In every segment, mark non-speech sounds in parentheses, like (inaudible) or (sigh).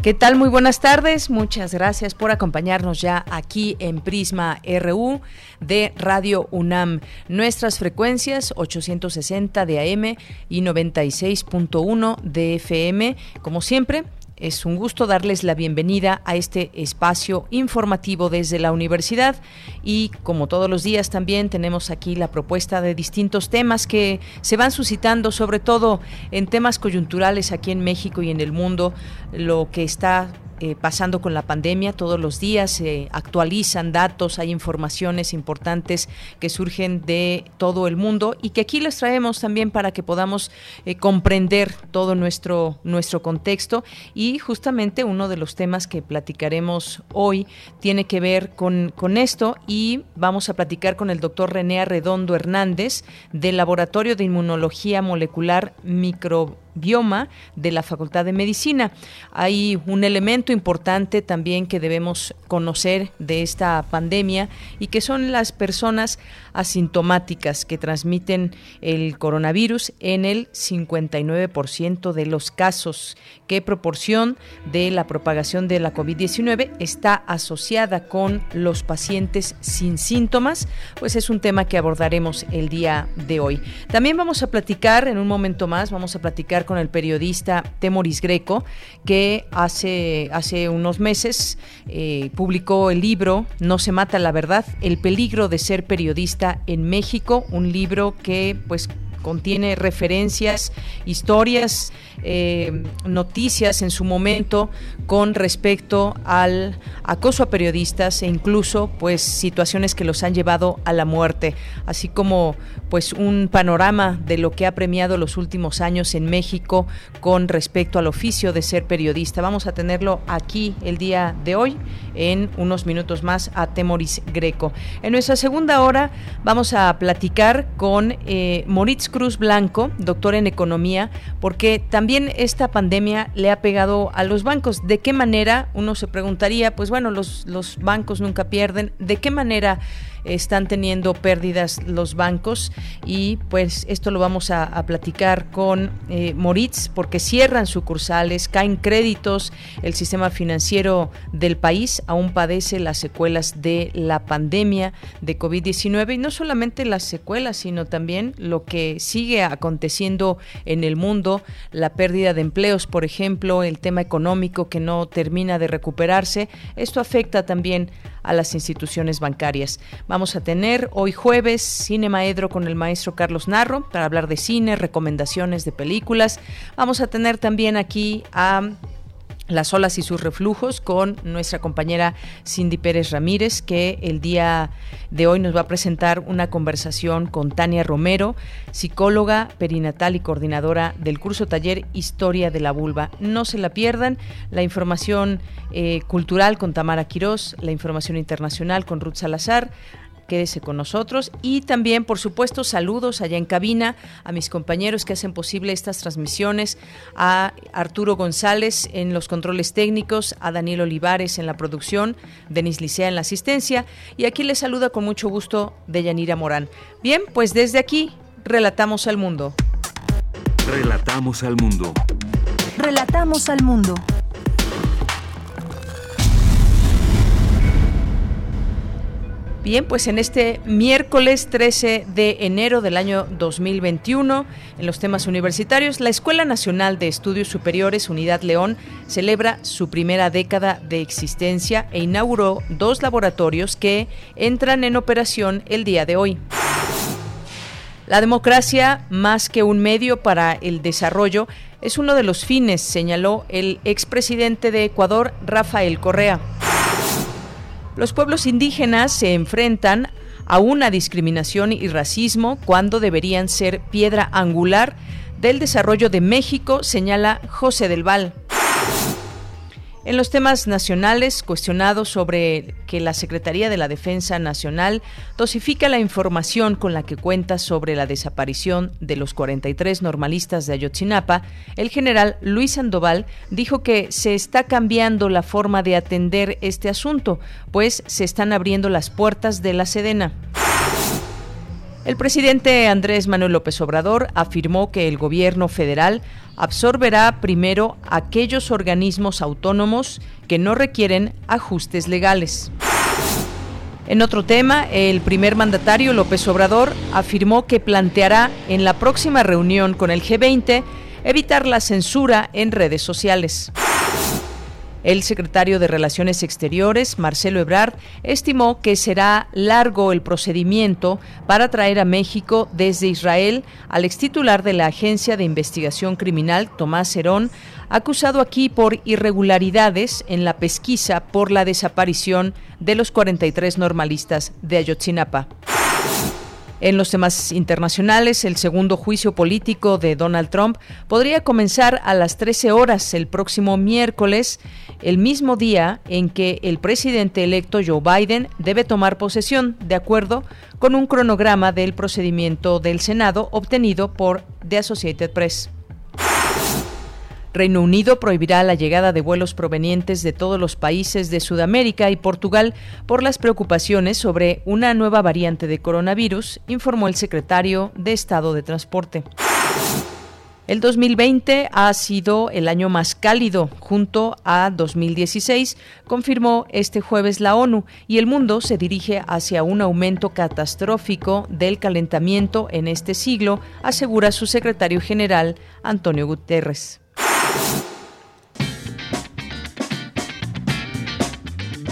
¿Qué tal? Muy buenas tardes. Muchas gracias por acompañarnos ya aquí en Prisma RU de Radio UNAM. Nuestras frecuencias 860 de AM y 96.1 de FM. Como siempre, es un gusto darles la bienvenida a este espacio informativo desde la universidad. Y como todos los días también tenemos aquí la propuesta de distintos temas que se van suscitando sobre todo en temas coyunturales aquí en México y en el mundo, lo que está eh, pasando con la pandemia. Todos los días se actualizan datos, hay informaciones importantes que surgen de todo el mundo y que aquí les traemos también para que podamos eh, comprender todo nuestro, nuestro contexto. Y justamente uno de los temas que platicaremos hoy tiene que ver con, con esto y vamos a platicar con el doctor René Arredondo Hernández del Laboratorio de Inmunología Molecular Micro bioma de la Facultad de Medicina. Hay un elemento importante también que debemos conocer de esta pandemia y que son las personas asintomáticas que transmiten el coronavirus en el 59% de los casos. ¿Qué proporción de la propagación de la COVID-19 está asociada con los pacientes sin síntomas? Pues es un tema que abordaremos el día de hoy. También vamos a platicar en un momento más, vamos a platicar con el periodista Temoris Greco, que hace, hace unos meses eh, publicó el libro No se mata la verdad, el peligro de ser periodista en México, un libro que pues contiene referencias, historias, eh, noticias en su momento con respecto al acoso a periodistas e incluso pues situaciones que los han llevado a la muerte, así como pues un panorama de lo que ha premiado los últimos años en México con respecto al oficio de ser periodista. Vamos a tenerlo aquí el día de hoy en unos minutos más a Temoris Greco. En nuestra segunda hora vamos a platicar con eh, Moritz Cruz Blanco, doctor en economía, porque también esta pandemia le ha pegado a los bancos. ¿De qué manera? Uno se preguntaría, pues bueno, los, bancos nunca pierden. ¿De qué manera están teniendo pérdidas los bancos y pues esto lo vamos a, platicar con eh, Moritz porque cierran sucursales, caen créditos, el sistema financiero del país aún padece las secuelas de la pandemia de COVID-19 y no solamente las secuelas, sino también lo que sigue aconteciendo en el mundo, la pérdida de empleos, por ejemplo, el tema económico que no termina de recuperarse. Esto afecta también a las instituciones bancarias. Vamos a tener hoy jueves Cine Maedro con el maestro Carlos Narro para hablar de cine, recomendaciones de películas. Vamos a tener también aquí a las olas y sus reflujos con nuestra compañera Cindy Pérez Ramírez, que el día de hoy nos va a presentar una conversación con Tania Romero, psicóloga perinatal y coordinadora del curso taller Historia de la Vulva. No se la pierdan, la información eh, cultural con Tamara Quirós, la información internacional con Ruth Salazar, Quédese con nosotros y también, por supuesto, saludos allá en cabina a mis compañeros que hacen posible estas transmisiones, a Arturo González en los controles técnicos, a Daniel Olivares en la producción, Denis Licea en la asistencia y aquí les saluda con mucho gusto Deyanira Morán. Bien, pues desde aquí relatamos al mundo. Relatamos al mundo. Relatamos al mundo. Bien, pues en este miércoles 13 de enero del año 2021, en los temas universitarios, la Escuela Nacional de Estudios Superiores Unidad León celebra su primera década de existencia e inauguró dos laboratorios que entran en operación el día de hoy. La democracia, más que un medio para el desarrollo, es uno de los fines, señaló el expresidente de Ecuador, Rafael Correa. Los pueblos indígenas se enfrentan a una discriminación y racismo cuando deberían ser piedra angular del desarrollo de México, señala José del Val. En los temas nacionales, cuestionado sobre que la Secretaría de la Defensa Nacional dosifica la información con la que cuenta sobre la desaparición de los 43 normalistas de Ayotzinapa, el general Luis Sandoval dijo que se está cambiando la forma de atender este asunto, pues se están abriendo las puertas de la Sedena. El presidente Andrés Manuel López Obrador afirmó que el gobierno federal absorberá primero aquellos organismos autónomos que no requieren ajustes legales. En otro tema, el primer mandatario López Obrador afirmó que planteará en la próxima reunión con el G20 evitar la censura en redes sociales. El secretario de Relaciones Exteriores, Marcelo Ebrard, estimó que será largo el procedimiento para traer a México desde Israel al extitular de la Agencia de Investigación Criminal, Tomás Herón, acusado aquí por irregularidades en la pesquisa por la desaparición de los 43 normalistas de Ayotzinapa. En los temas internacionales, el segundo juicio político de Donald Trump podría comenzar a las 13 horas el próximo miércoles, el mismo día en que el presidente electo Joe Biden debe tomar posesión, de acuerdo con un cronograma del procedimiento del Senado obtenido por The Associated Press. Reino Unido prohibirá la llegada de vuelos provenientes de todos los países de Sudamérica y Portugal por las preocupaciones sobre una nueva variante de coronavirus, informó el secretario de Estado de Transporte. El 2020 ha sido el año más cálido junto a 2016, confirmó este jueves la ONU, y el mundo se dirige hacia un aumento catastrófico del calentamiento en este siglo, asegura su secretario general Antonio Guterres.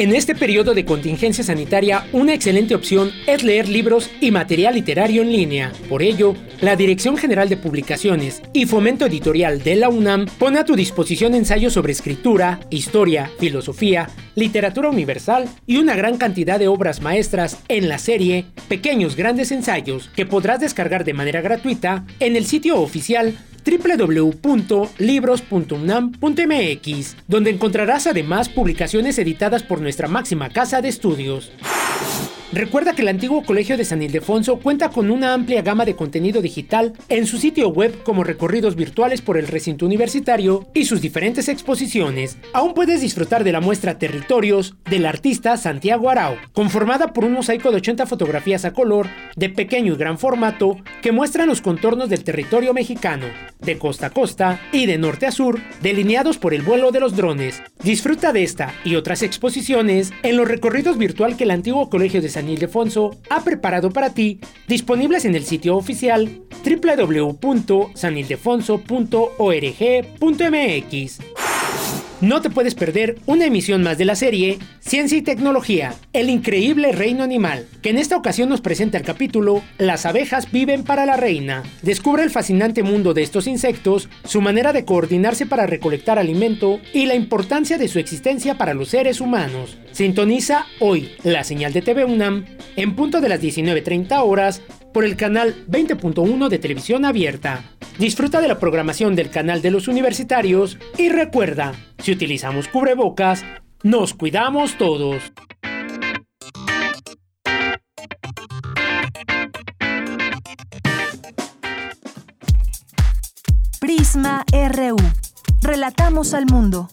En este periodo de contingencia sanitaria, una excelente opción es leer libros y material literario en línea. Por ello, la Dirección General de Publicaciones y Fomento Editorial de la UNAM pone a tu disposición ensayos sobre escritura, historia, filosofía, literatura universal y una gran cantidad de obras maestras en la serie Pequeños Grandes Ensayos que podrás descargar de manera gratuita en el sitio oficial www.libros.unam.mx, donde encontrarás además publicaciones editadas por nuestra máxima casa de estudios. Recuerda que el antiguo Colegio de San Ildefonso cuenta con una amplia gama de contenido digital en su sitio web como recorridos virtuales por el recinto universitario y sus diferentes exposiciones. Aún puedes disfrutar de la muestra Territorios del artista Santiago Arau, conformada por un mosaico de 80 fotografías a color de pequeño y gran formato que muestran los contornos del territorio mexicano, de costa a costa y de norte a sur, delineados por el vuelo de los drones. Disfruta de esta y otras exposiciones en los recorridos virtual que el antiguo Colegio de San Ildefonso ha preparado para ti, disponibles en el sitio oficial www.sanildefonso.org.mx. No te puedes perder una emisión más de la serie Ciencia y Tecnología, el increíble reino animal, que en esta ocasión nos presenta el capítulo Las abejas viven para la reina. Descubre el fascinante mundo de estos insectos, su manera de coordinarse para recolectar alimento y la importancia de su existencia para los seres humanos. Sintoniza hoy la señal de TV UNAM en punto de las 19.30 horas por el canal 20.1 de televisión abierta. Disfruta de la programación del canal de los universitarios y recuerda, si utilizamos cubrebocas, nos cuidamos todos. Prisma RU. Relatamos al mundo.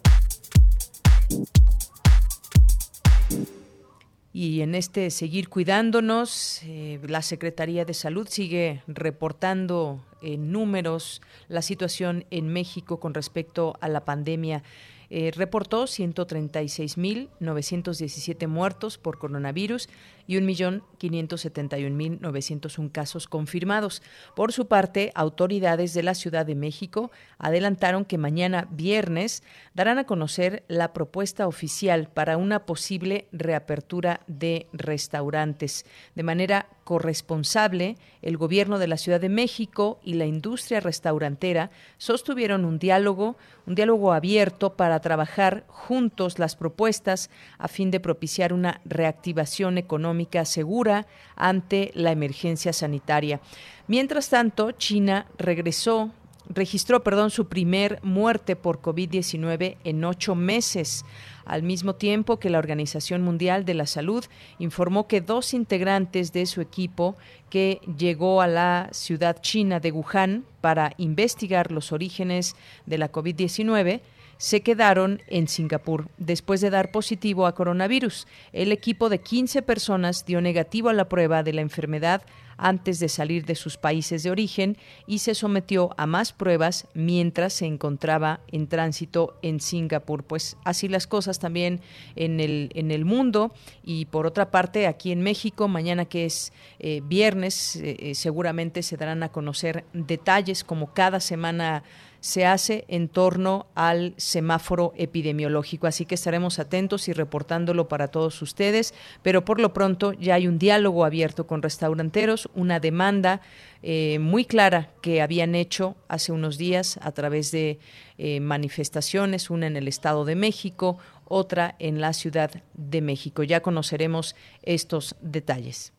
Y en este seguir cuidándonos, eh, la Secretaría de Salud sigue reportando en números la situación en México con respecto a la pandemia. Eh, reportó 136.917 muertos por coronavirus y 1.571.901 casos confirmados. Por su parte, autoridades de la Ciudad de México adelantaron que mañana viernes darán a conocer la propuesta oficial para una posible reapertura de restaurantes. De manera corresponsable, el gobierno de la Ciudad de México y la industria restaurantera sostuvieron un diálogo, un diálogo abierto para trabajar juntos las propuestas a fin de propiciar una reactivación económica segura ante la emergencia sanitaria. Mientras tanto, China regresó registró, perdón, su primer muerte por COVID-19 en ocho meses, al mismo tiempo que la Organización Mundial de la Salud informó que dos integrantes de su equipo que llegó a la ciudad china de Wuhan para investigar los orígenes de la COVID-19 se quedaron en Singapur después de dar positivo a coronavirus. El equipo de 15 personas dio negativo a la prueba de la enfermedad antes de salir de sus países de origen y se sometió a más pruebas mientras se encontraba en tránsito en Singapur. Pues así las cosas también en el, en el mundo y por otra parte aquí en México, mañana que es eh, viernes, eh, eh, seguramente se darán a conocer detalles como cada semana se hace en torno al semáforo epidemiológico. Así que estaremos atentos y reportándolo para todos ustedes, pero por lo pronto ya hay un diálogo abierto con restauranteros, una demanda eh, muy clara que habían hecho hace unos días a través de eh, manifestaciones, una en el Estado de México, otra en la Ciudad de México. Ya conoceremos estos detalles.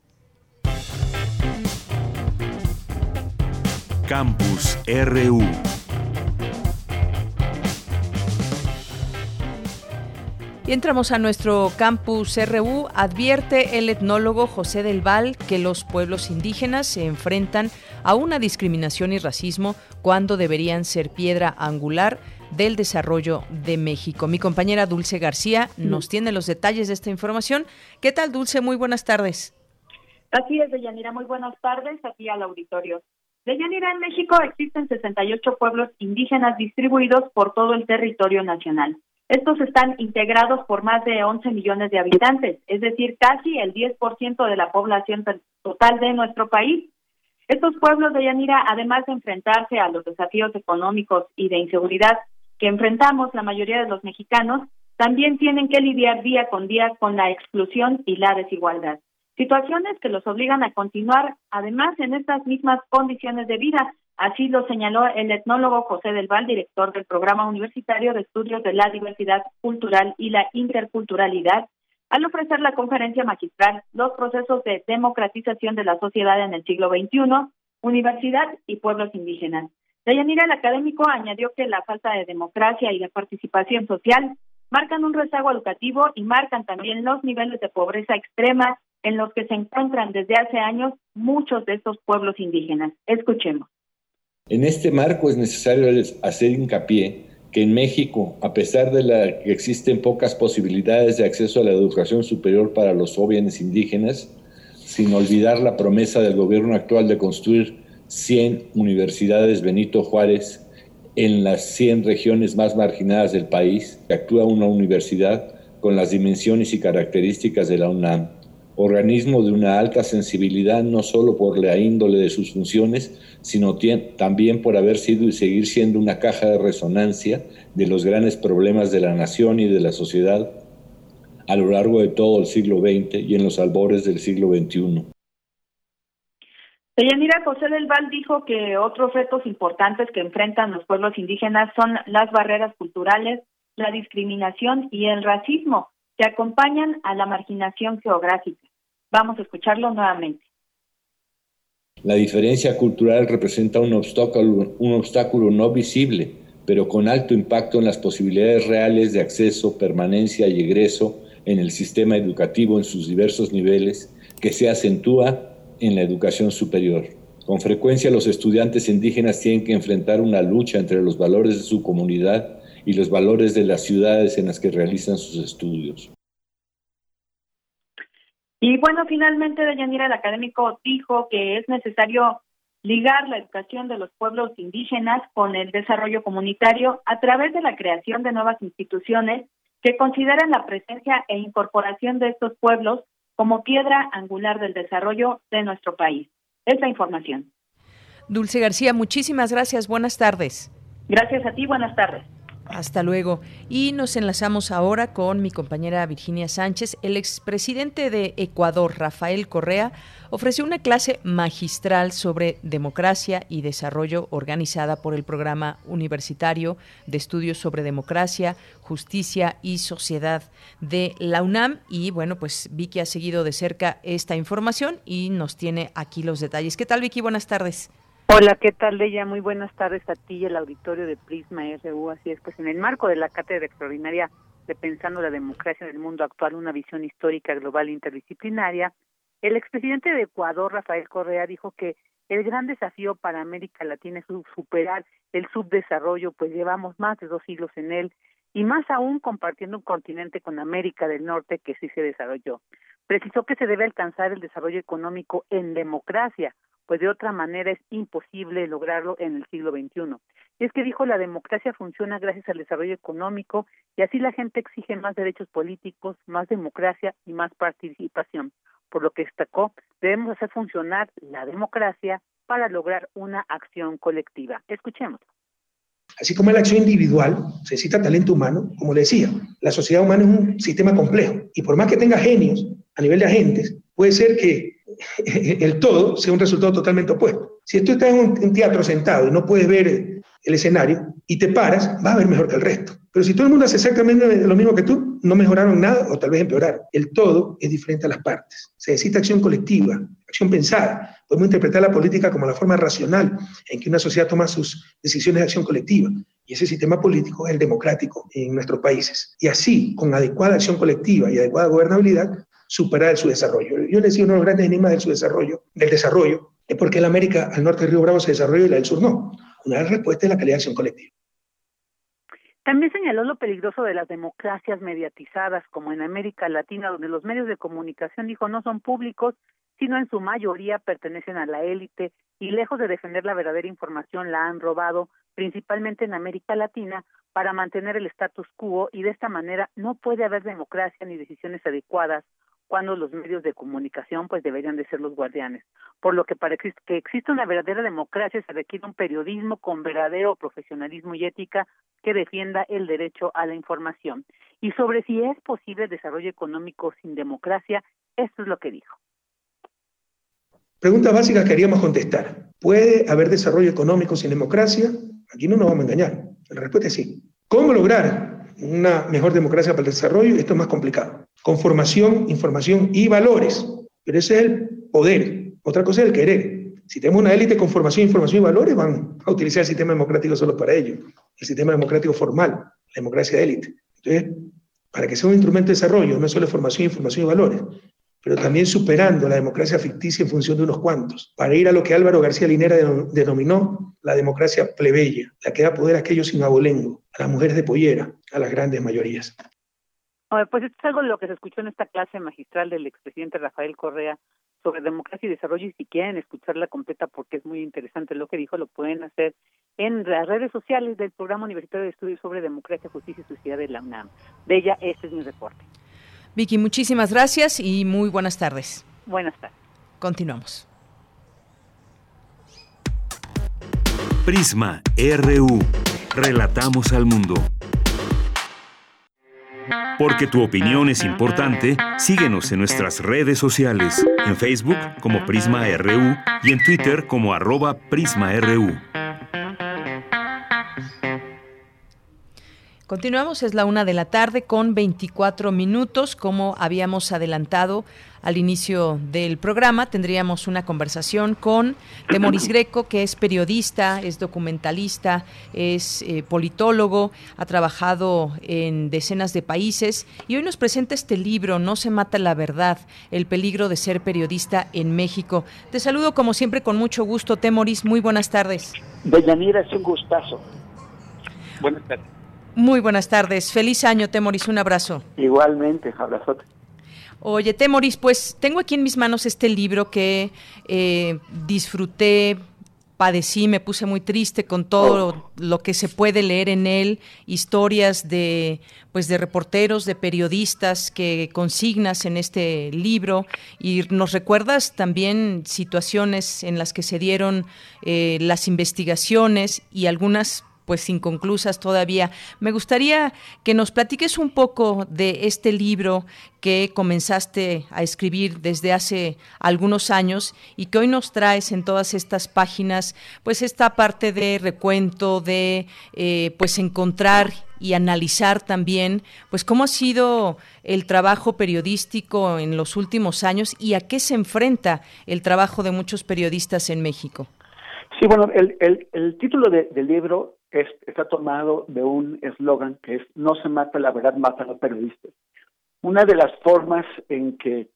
Campus RU Y entramos a nuestro campus RU. Advierte el etnólogo José del Val que los pueblos indígenas se enfrentan a una discriminación y racismo cuando deberían ser piedra angular del desarrollo de México. Mi compañera Dulce García nos tiene los detalles de esta información. ¿Qué tal, Dulce? Muy buenas tardes. Así es, Deyanira. Muy buenas tardes aquí al auditorio. Deyanira, en México existen 68 pueblos indígenas distribuidos por todo el territorio nacional. Estos están integrados por más de 11 millones de habitantes, es decir, casi el 10% de la población total de nuestro país. Estos pueblos de Yanira, además de enfrentarse a los desafíos económicos y de inseguridad que enfrentamos la mayoría de los mexicanos, también tienen que lidiar día con día con la exclusión y la desigualdad. Situaciones que los obligan a continuar, además, en estas mismas condiciones de vida, Así lo señaló el etnólogo José del Val, director del Programa Universitario de Estudios de la Diversidad Cultural y la Interculturalidad, al ofrecer la conferencia magistral Los procesos de democratización de la sociedad en el siglo XXI, Universidad y Pueblos Indígenas. Deyanira, el académico, añadió que la falta de democracia y la participación social marcan un rezago educativo y marcan también los niveles de pobreza extrema en los que se encuentran desde hace años muchos de estos pueblos indígenas. Escuchemos. En este marco es necesario hacer hincapié que en México, a pesar de que existen pocas posibilidades de acceso a la educación superior para los jóvenes indígenas, sin olvidar la promesa del gobierno actual de construir 100 universidades Benito Juárez en las 100 regiones más marginadas del país, actúa una universidad con las dimensiones y características de la UNAM, organismo de una alta sensibilidad no solo por la índole de sus funciones, sino también por haber sido y seguir siendo una caja de resonancia de los grandes problemas de la nación y de la sociedad a lo largo de todo el siglo XX y en los albores del siglo XXI. Deyanira José del Val dijo que otros retos importantes que enfrentan los pueblos indígenas son las barreras culturales, la discriminación y el racismo que acompañan a la marginación geográfica. Vamos a escucharlo nuevamente. La diferencia cultural representa un obstáculo, un obstáculo no visible, pero con alto impacto en las posibilidades reales de acceso, permanencia y egreso en el sistema educativo en sus diversos niveles, que se acentúa en la educación superior. Con frecuencia los estudiantes indígenas tienen que enfrentar una lucha entre los valores de su comunidad y los valores de las ciudades en las que realizan sus estudios. Y bueno, finalmente, Deyanira, el académico dijo que es necesario ligar la educación de los pueblos indígenas con el desarrollo comunitario a través de la creación de nuevas instituciones que consideran la presencia e incorporación de estos pueblos como piedra angular del desarrollo de nuestro país. Esta información. Dulce García, muchísimas gracias. Buenas tardes. Gracias a ti. Buenas tardes. Hasta luego. Y nos enlazamos ahora con mi compañera Virginia Sánchez. El expresidente de Ecuador, Rafael Correa, ofreció una clase magistral sobre democracia y desarrollo organizada por el Programa Universitario de Estudios sobre Democracia, Justicia y Sociedad de la UNAM. Y bueno, pues Vicky ha seguido de cerca esta información y nos tiene aquí los detalles. ¿Qué tal, Vicky? Buenas tardes. Hola, ¿qué tal, Leia? Muy buenas tardes a ti y al auditorio de Prisma RU. Así es, pues en el marco de la cátedra extraordinaria de Pensando la Democracia en el Mundo Actual, una visión histórica global interdisciplinaria, el expresidente de Ecuador, Rafael Correa, dijo que el gran desafío para América Latina es superar el subdesarrollo, pues llevamos más de dos siglos en él y más aún compartiendo un continente con América del Norte que sí se desarrolló. Precisó que se debe alcanzar el desarrollo económico en democracia, pues de otra manera es imposible lograrlo en el siglo XXI. Y es que dijo la democracia funciona gracias al desarrollo económico y así la gente exige más derechos políticos, más democracia y más participación. Por lo que destacó, debemos hacer funcionar la democracia para lograr una acción colectiva. Escuchemos. Así como la acción individual se necesita talento humano, como le decía, la sociedad humana es un sistema complejo y por más que tenga genios a nivel de agentes, puede ser que (laughs) el todo sea un resultado totalmente opuesto. Si tú estás en un teatro sentado y no puedes ver el escenario y te paras, vas a ver mejor que el resto. Pero si todo el mundo hace exactamente lo mismo que tú, no mejoraron nada o tal vez empeoraron. El todo es diferente a las partes. Se necesita acción colectiva, acción pensada. Podemos interpretar la política como la forma racional en que una sociedad toma sus decisiones de acción colectiva. Y ese sistema político es el democrático en nuestros países. Y así, con adecuada acción colectiva y adecuada gobernabilidad, superar el subdesarrollo. Yo le decía uno de los grandes enigmas del subdesarrollo, del desarrollo, es porque la América al norte del Río Bravo se desarrolla y la del sur no. Una respuesta es la calidad de acción colectiva. También señaló lo peligroso de las democracias mediatizadas, como en América Latina, donde los medios de comunicación, dijo, no son públicos, sino en su mayoría pertenecen a la élite y lejos de defender la verdadera información, la han robado, principalmente en América Latina, para mantener el status quo y de esta manera no puede haber democracia ni decisiones adecuadas cuando los medios de comunicación pues deberían de ser los guardianes. Por lo que para que exista una verdadera democracia se requiere un periodismo con verdadero profesionalismo y ética que defienda el derecho a la información. Y sobre si es posible desarrollo económico sin democracia, esto es lo que dijo. Preguntas básicas que queríamos contestar. ¿Puede haber desarrollo económico sin democracia? Aquí no nos vamos a engañar. La respuesta es sí. ¿Cómo lograr una mejor democracia para el desarrollo, esto es más complicado. Con formación, información y valores. Pero ese es el poder. Otra cosa es el querer. Si tenemos una élite con formación, información y valores, van a utilizar el sistema democrático solo para ello. El sistema democrático formal, la democracia de élite. Entonces, para que sea un instrumento de desarrollo, no solo formación, información y valores, pero también superando la democracia ficticia en función de unos cuantos, para ir a lo que Álvaro García Linera denominó la democracia plebeya, la que da poder a aquellos sin abolengo, a las mujeres de pollera, a las grandes mayorías. Pues esto es algo de lo que se escuchó en esta clase magistral del expresidente Rafael Correa sobre democracia y desarrollo y si quieren escucharla completa porque es muy interesante lo que dijo, lo pueden hacer en las redes sociales del Programa Universitario de Estudios sobre Democracia, Justicia y Sociedad de la UNAM. De ella, este es mi reporte. Vicky, muchísimas gracias y muy buenas tardes. Buenas tardes. Continuamos. Prisma RU. Relatamos al mundo. Porque tu opinión es importante, síguenos en nuestras redes sociales, en Facebook como Prisma RU y en Twitter como arroba PrismaRU. Continuamos, es la una de la tarde con 24 minutos. Como habíamos adelantado al inicio del programa, tendríamos una conversación con Temoris (clears throat) Greco, que es periodista, es documentalista, es eh, politólogo, ha trabajado en decenas de países y hoy nos presenta este libro, No se mata la verdad, el peligro de ser periodista en México. Te saludo como siempre con mucho gusto, Temoris. Muy buenas tardes. Deyanira, es un gustazo. Buenas tardes. Muy buenas tardes. Feliz año, Temoris. Un abrazo. Igualmente, abrazote. Oye, Temoris, pues tengo aquí en mis manos este libro que eh, disfruté, padecí, me puse muy triste con todo oh. lo que se puede leer en él, historias de pues de reporteros, de periodistas que consignas en este libro y nos recuerdas también situaciones en las que se dieron eh, las investigaciones y algunas pues inconclusas todavía. Me gustaría que nos platiques un poco de este libro que comenzaste a escribir desde hace algunos años y que hoy nos traes en todas estas páginas, pues esta parte de recuento, de eh, pues encontrar y analizar también, pues cómo ha sido el trabajo periodístico en los últimos años y a qué se enfrenta el trabajo de muchos periodistas en México. Sí, bueno, el, el, título del libro está tomado de un eslogan que es no se mata la verdad, mata a los periodistas. Una de las formas en que,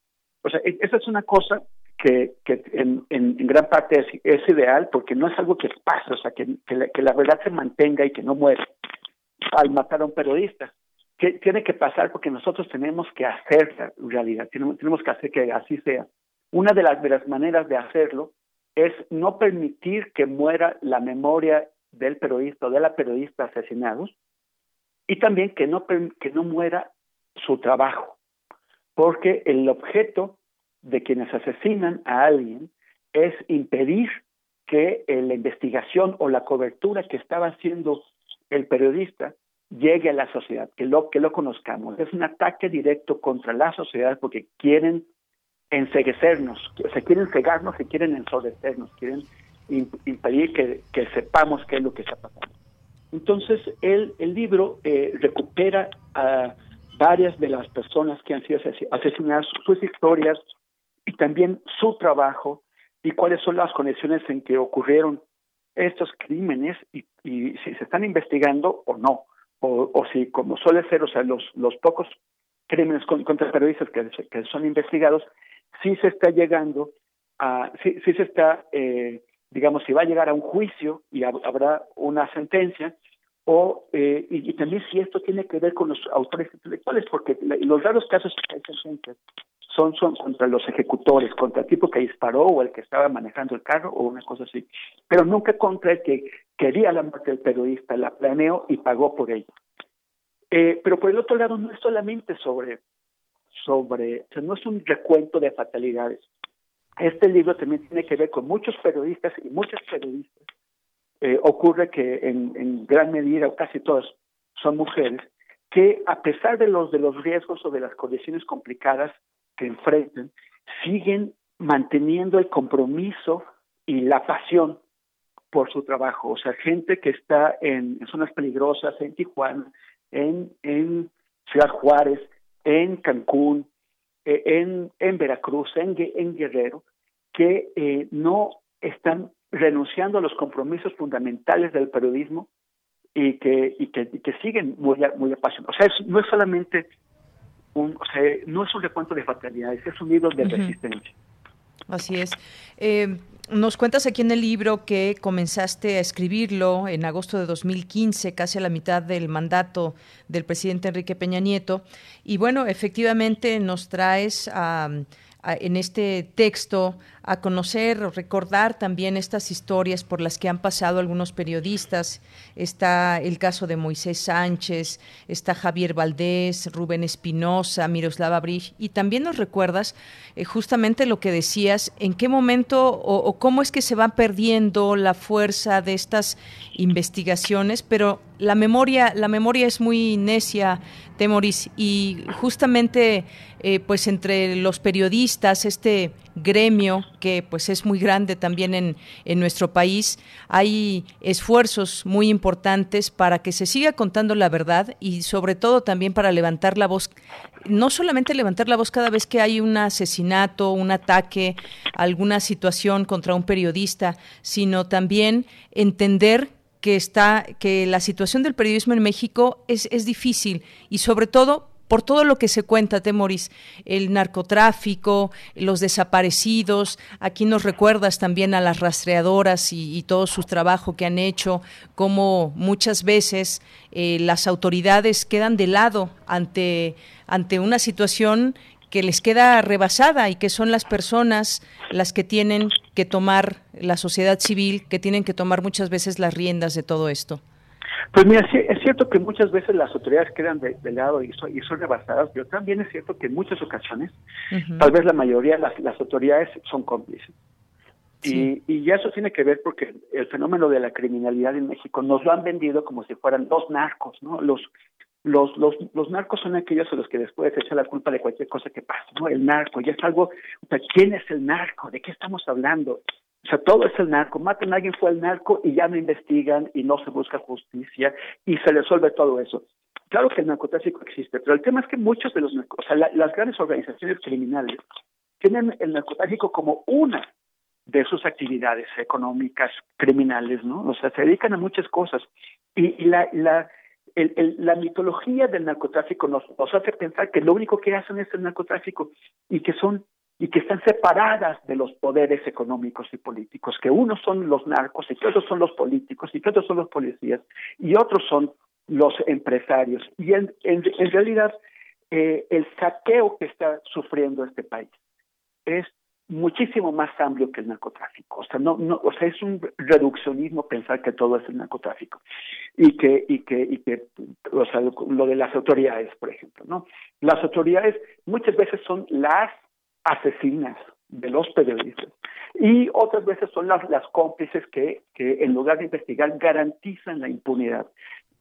o sea, e, esa es una cosa que, que en, en, gran parte es, es, ideal porque no es algo que pase, o sea, que, que la, verdad se mantenga y que no muera al matar a un periodista. Que tiene que pasar porque nosotros tenemos que hacer la realidad, tenemos, tenemos que hacer que así sea. Una de las, de las maneras de hacerlo es no permitir que muera la memoria del periodista o de la periodista asesinados y también que no, que no muera su trabajo, porque el objeto de quienes asesinan a alguien es impedir que la investigación o la cobertura que estaba haciendo el periodista llegue a la sociedad, que lo, que lo conozcamos. Es un ataque directo contra la sociedad porque quieren enseguecernos, se quieren cegarnos, se quieren ensordecernos, quieren impedir que, que, sepamos qué es lo que está pasando. Entonces, el, el libro eh, recupera a varias de las personas que han sido asesinadas, sus historias y también su trabajo y cuáles son las conexiones en que ocurrieron estos crímenes y, y si se están investigando o no, o, o, si como suele ser, o sea, los, los pocos crímenes contra periodistas que, que son investigados, sí se está llegando a, sí, se está eh, digamos, si va a llegar a un juicio y habrá una sentencia, o eh, y, también si esto tiene que ver con los autores intelectuales, porque los raros casos que hay sentencias son, son contra los ejecutores, contra el tipo que disparó o el que estaba manejando el carro o una cosa así, pero nunca contra el que quería la muerte del periodista, la planeó y pagó por ello. Eh, pero por el otro lado no es solamente sobre, sobre, o sea, no es un recuento de fatalidades, este libro también tiene que ver con muchos periodistas y muchas periodistas. Eh, ocurre que en, gran medida, o casi todas, son mujeres, que a pesar de los, de los riesgos o de las condiciones complicadas que enfrentan, siguen manteniendo el compromiso y la pasión por su trabajo. O sea, gente que está en, zonas peligrosas, en Tijuana, en, en Ciudad Juárez, en Cancún, eh, en, en Veracruz, en, en Guerrero, que eh, no están renunciando a los compromisos fundamentales del periodismo y que, y que, que siguen muy, muy apasionados. O sea, no es solamente un, o sea, no es un recuento de fatalidades, es un libro de resistencia. Así es. Eh, nos cuentas aquí en el libro que comenzaste a escribirlo en agosto de 2015, casi a la mitad del mandato del presidente Enrique Peña Nieto. Y bueno, efectivamente nos traes a en este texto a conocer o recordar también estas historias por las que han pasado algunos periodistas. Está el caso de Moisés Sánchez, está Javier Valdés, Rubén Espinosa, Miroslava Brich, y también nos recuerdas eh, justamente lo que decías, en qué momento o, cómo es que se va perdiendo la fuerza de estas investigaciones, pero la memoria, la memoria es muy necia, Temoris, y justamente eh, pues entre los periodistas, este gremio que pues es muy grande también en, en nuestro país, hay esfuerzos muy importantes para que se siga contando la verdad y sobre todo también para levantar la voz, no solamente levantar la voz cada vez que hay un asesinato, un ataque, alguna situación contra un periodista, sino también entender que está que la situación del periodismo en México es, es difícil y sobre todo por todo lo que se cuenta, Temoris, el narcotráfico, los desaparecidos, aquí nos recuerdas también a las rastreadoras y, todo su trabajo que han hecho, cómo muchas veces eh, las autoridades quedan de lado ante, ante una situación que les queda rebasada y que son las personas las que tienen que tomar, la sociedad civil, que tienen que tomar muchas veces las riendas de todo esto. Pues mira, es cierto que muchas veces las autoridades quedan de, lado y son, y son rebasadas, pero también es cierto que en muchas ocasiones, tal vez la mayoría, las, las autoridades son cómplices. Y, y eso tiene que ver porque el fenómeno de la criminalidad en México nos lo han vendido como si fueran dos narcos, ¿no? Los los, los, los narcos son aquellos a los que después se echa la culpa de cualquier cosa que pase, ¿no? El narco, ya es algo, o sea, ¿quién es el narco? ¿De qué estamos hablando? O sea, todo es el narco. Matan a alguien fue el narco y ya no investigan y no se busca justicia y se resuelve todo eso. Claro que el narcotráfico existe, pero el tema es que muchos de los o sea, las grandes organizaciones criminales tienen el narcotráfico como una de sus actividades económicas criminales, ¿no? O sea, se dedican a muchas cosas. Y, la, la, el, la mitología del narcotráfico nos, nos hace pensar que lo único que hacen es el narcotráfico y que son y que están separadas de los poderes económicos y políticos, que unos son los narcos y que otros son los políticos y que otros son los policías y otros son los empresarios. Y en, en, realidad eh, el saqueo que está sufriendo este país es muchísimo más amplio que el narcotráfico. O sea, no, no, o sea, es un reduccionismo pensar que todo es el narcotráfico y que, y que, y que, o sea, lo de las autoridades, por ejemplo, ¿no? Las autoridades muchas veces son las asesinas de los periodistas y otras veces son las, las cómplices que, que en lugar de investigar garantizan la impunidad.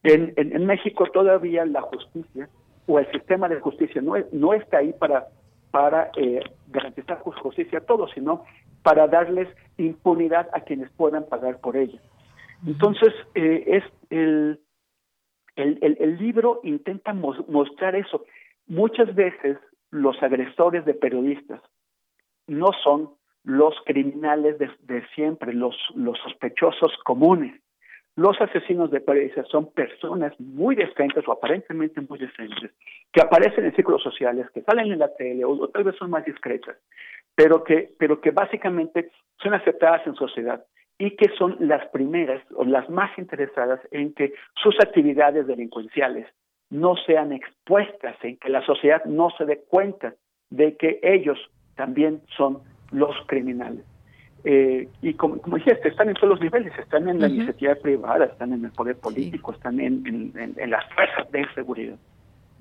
En, en, en México todavía la justicia o el sistema de justicia no, no está ahí para para eh, garantizar justicia a todos, sino para darles impunidad a quienes puedan pagar por ella. Entonces, eh, es el, el, el, libro intenta mostrar eso. Muchas veces los agresores de periodistas no son los criminales de, de siempre, los, los sospechosos comunes. Los asesinos de periodistas son personas muy decentes o aparentemente muy decentes, que aparecen en círculos sociales, que salen en la tele o, tal vez son más discretas, pero que, pero que básicamente son aceptadas en sociedad y que son las primeras o las más interesadas en que sus actividades delincuenciales no sean expuestas, en que la sociedad no se dé cuenta de que ellos también son los criminales. Eh, y como, como dijiste, están en todos los niveles, están en la iniciativa privada, están en el poder político, están en, en, las fuerzas de seguridad.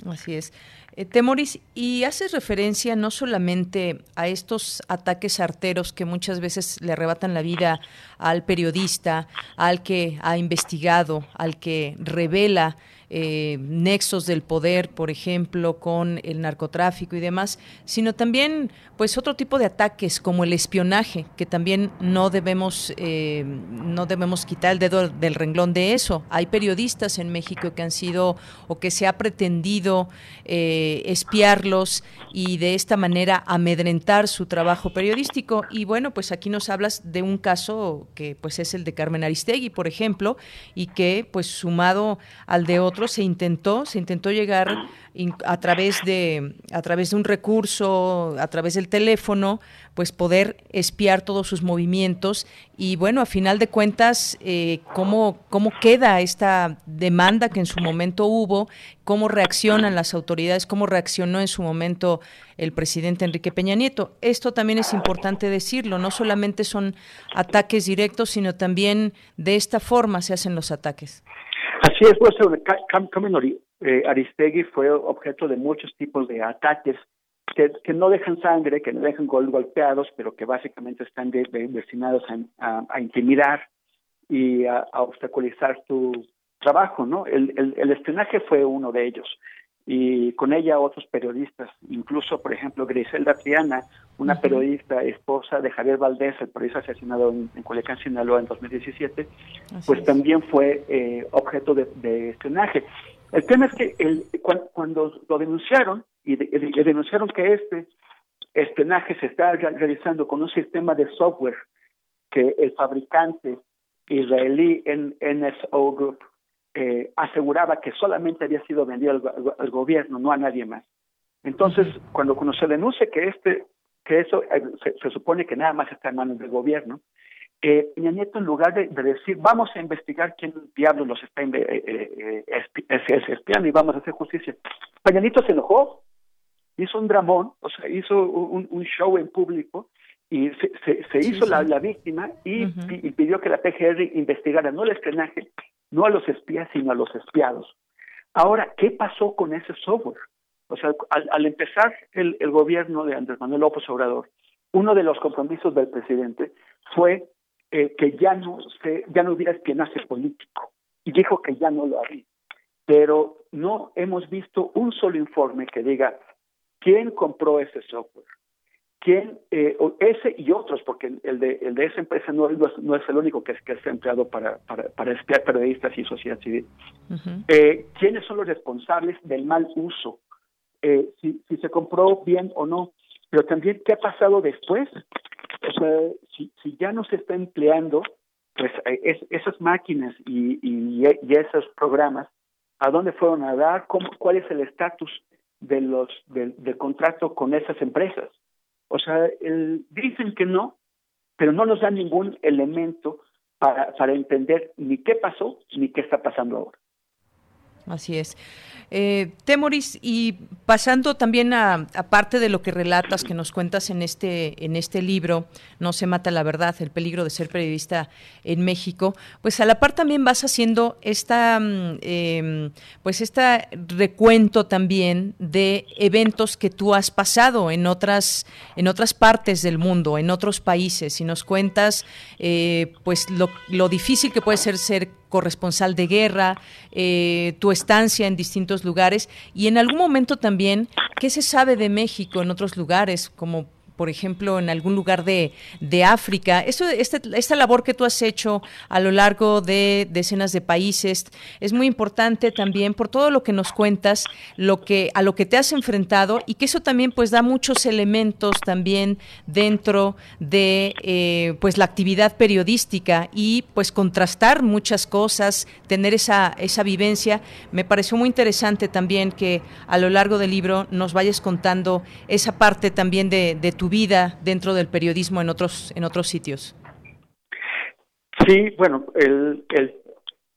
Así es. Eh, Temoris, y haces referencia no solamente a estos ataques arteros que muchas veces le arrebatan la vida al periodista, al que ha investigado, al que revela eh, nexos del poder, por ejemplo, con el narcotráfico y demás, sino también pues otro tipo de ataques como el espionaje, que también no debemos, eh, no debemos quitar el dedo del renglón de eso. Hay periodistas en México que han sido o que se ha pretendido eh, espiarlos y de esta manera amedrentar su trabajo periodístico. Y bueno, pues aquí nos hablas de un caso que pues es el de Carmen Aristegui, por ejemplo, y que pues sumado al de se intentó, se intentó llegar a través de a través de un recurso, a través del teléfono, pues poder espiar todos sus movimientos y bueno, a final de cuentas, eh, cómo cómo queda esta demanda que en su momento hubo, cómo reaccionan las autoridades, cómo reaccionó en su momento el presidente Enrique Peña Nieto. Esto también es importante decirlo, no solamente son ataques directos, sino también de esta forma se hacen los ataques. Así es, pues, Carmen eh, Aristegui fue objeto de muchos tipos de ataques que, no dejan sangre, que no dejan golpeados, pero que básicamente están destinados a, intimidar y a, obstaculizar tu trabajo, ¿no? El, el, espionaje fue uno de ellos y con ella otros periodistas, incluso, por ejemplo, Griselda Triana, una periodista esposa de Javier Valdés, el periodista asesinado en, en Culiacán, Sinaloa, en 2017, pues también fue eh, objeto de, espionaje. El tema es que el, cuando, lo denunciaron, y, denunciaron que este espionaje se está realizando con un sistema de software que el fabricante israelí en NSO Group eh, aseguraba que solamente había sido vendido al, gobierno, no a nadie más. Entonces, cuando, cuando se denuncia que este que eso eh, se, supone que nada más está en manos del gobierno, eh, Peña Nieto, en lugar de, decir vamos a investigar quién diablos los está eh, eh espiando y vamos a hacer justicia, Peña Nieto se enojó, hizo un dramón, o sea, hizo un, un show en público y se, se, hizo La, la, víctima y, y, pidió que la PGR investigara no el espionaje, no a los espías, sino a los espiados. Ahora, ¿qué pasó con ese software? O sea, al, al empezar el, gobierno de Andrés Manuel López Obrador, uno de los compromisos del presidente fue eh, que ya no se, ya no hubiera espionaje político y dijo que ya no lo haría. Pero no hemos visto un solo informe que diga quién compró ese software, quién, eh, ese y otros, porque el de, el de esa empresa no, no es el único que, es, que está empleado para, para, para espiar periodistas y sociedad civil. eh, ¿Quiénes son los responsables del mal uso? Eh, si, si se compró bien o no, pero también qué ha pasado después. O sea, si, si ya no se está empleando, pues eh, es, esas máquinas y, y, y, esos programas, ¿a dónde fueron a dar? ¿Cómo, ¿Cuál es el estatus de los del, del contrato con esas empresas? O sea, el, dicen que no, pero no nos dan ningún elemento para, para entender ni qué pasó ni qué está pasando ahora. Así es. Eh, Temoris, y pasando también a, parte de lo que relatas, que nos cuentas en este, en este libro, No se mata la verdad, el peligro de ser periodista en México, pues a la par también vas haciendo esta, eh, pues este recuento también de eventos que tú has pasado en otras, en otras partes del mundo, en otros países, y nos cuentas eh, pues lo, lo difícil que puede ser ser corresponsal de guerra, eh, tu estancia en distintos lugares. Y en algún momento también qué se sabe de México en otros lugares, como por ejemplo, en algún lugar de, de África. Esto, este, esta labor que tú has hecho a lo largo de decenas de países es muy importante también por todo lo que nos cuentas, lo que, a lo que te has enfrentado y que eso también pues da muchos elementos también dentro de eh, pues la actividad periodística y pues contrastar muchas cosas, tener esa, esa vivencia. Me pareció muy interesante también que a lo largo del libro nos vayas contando esa parte también de, de tu vida dentro del periodismo en otros en otros sitios. Sí, bueno, el, el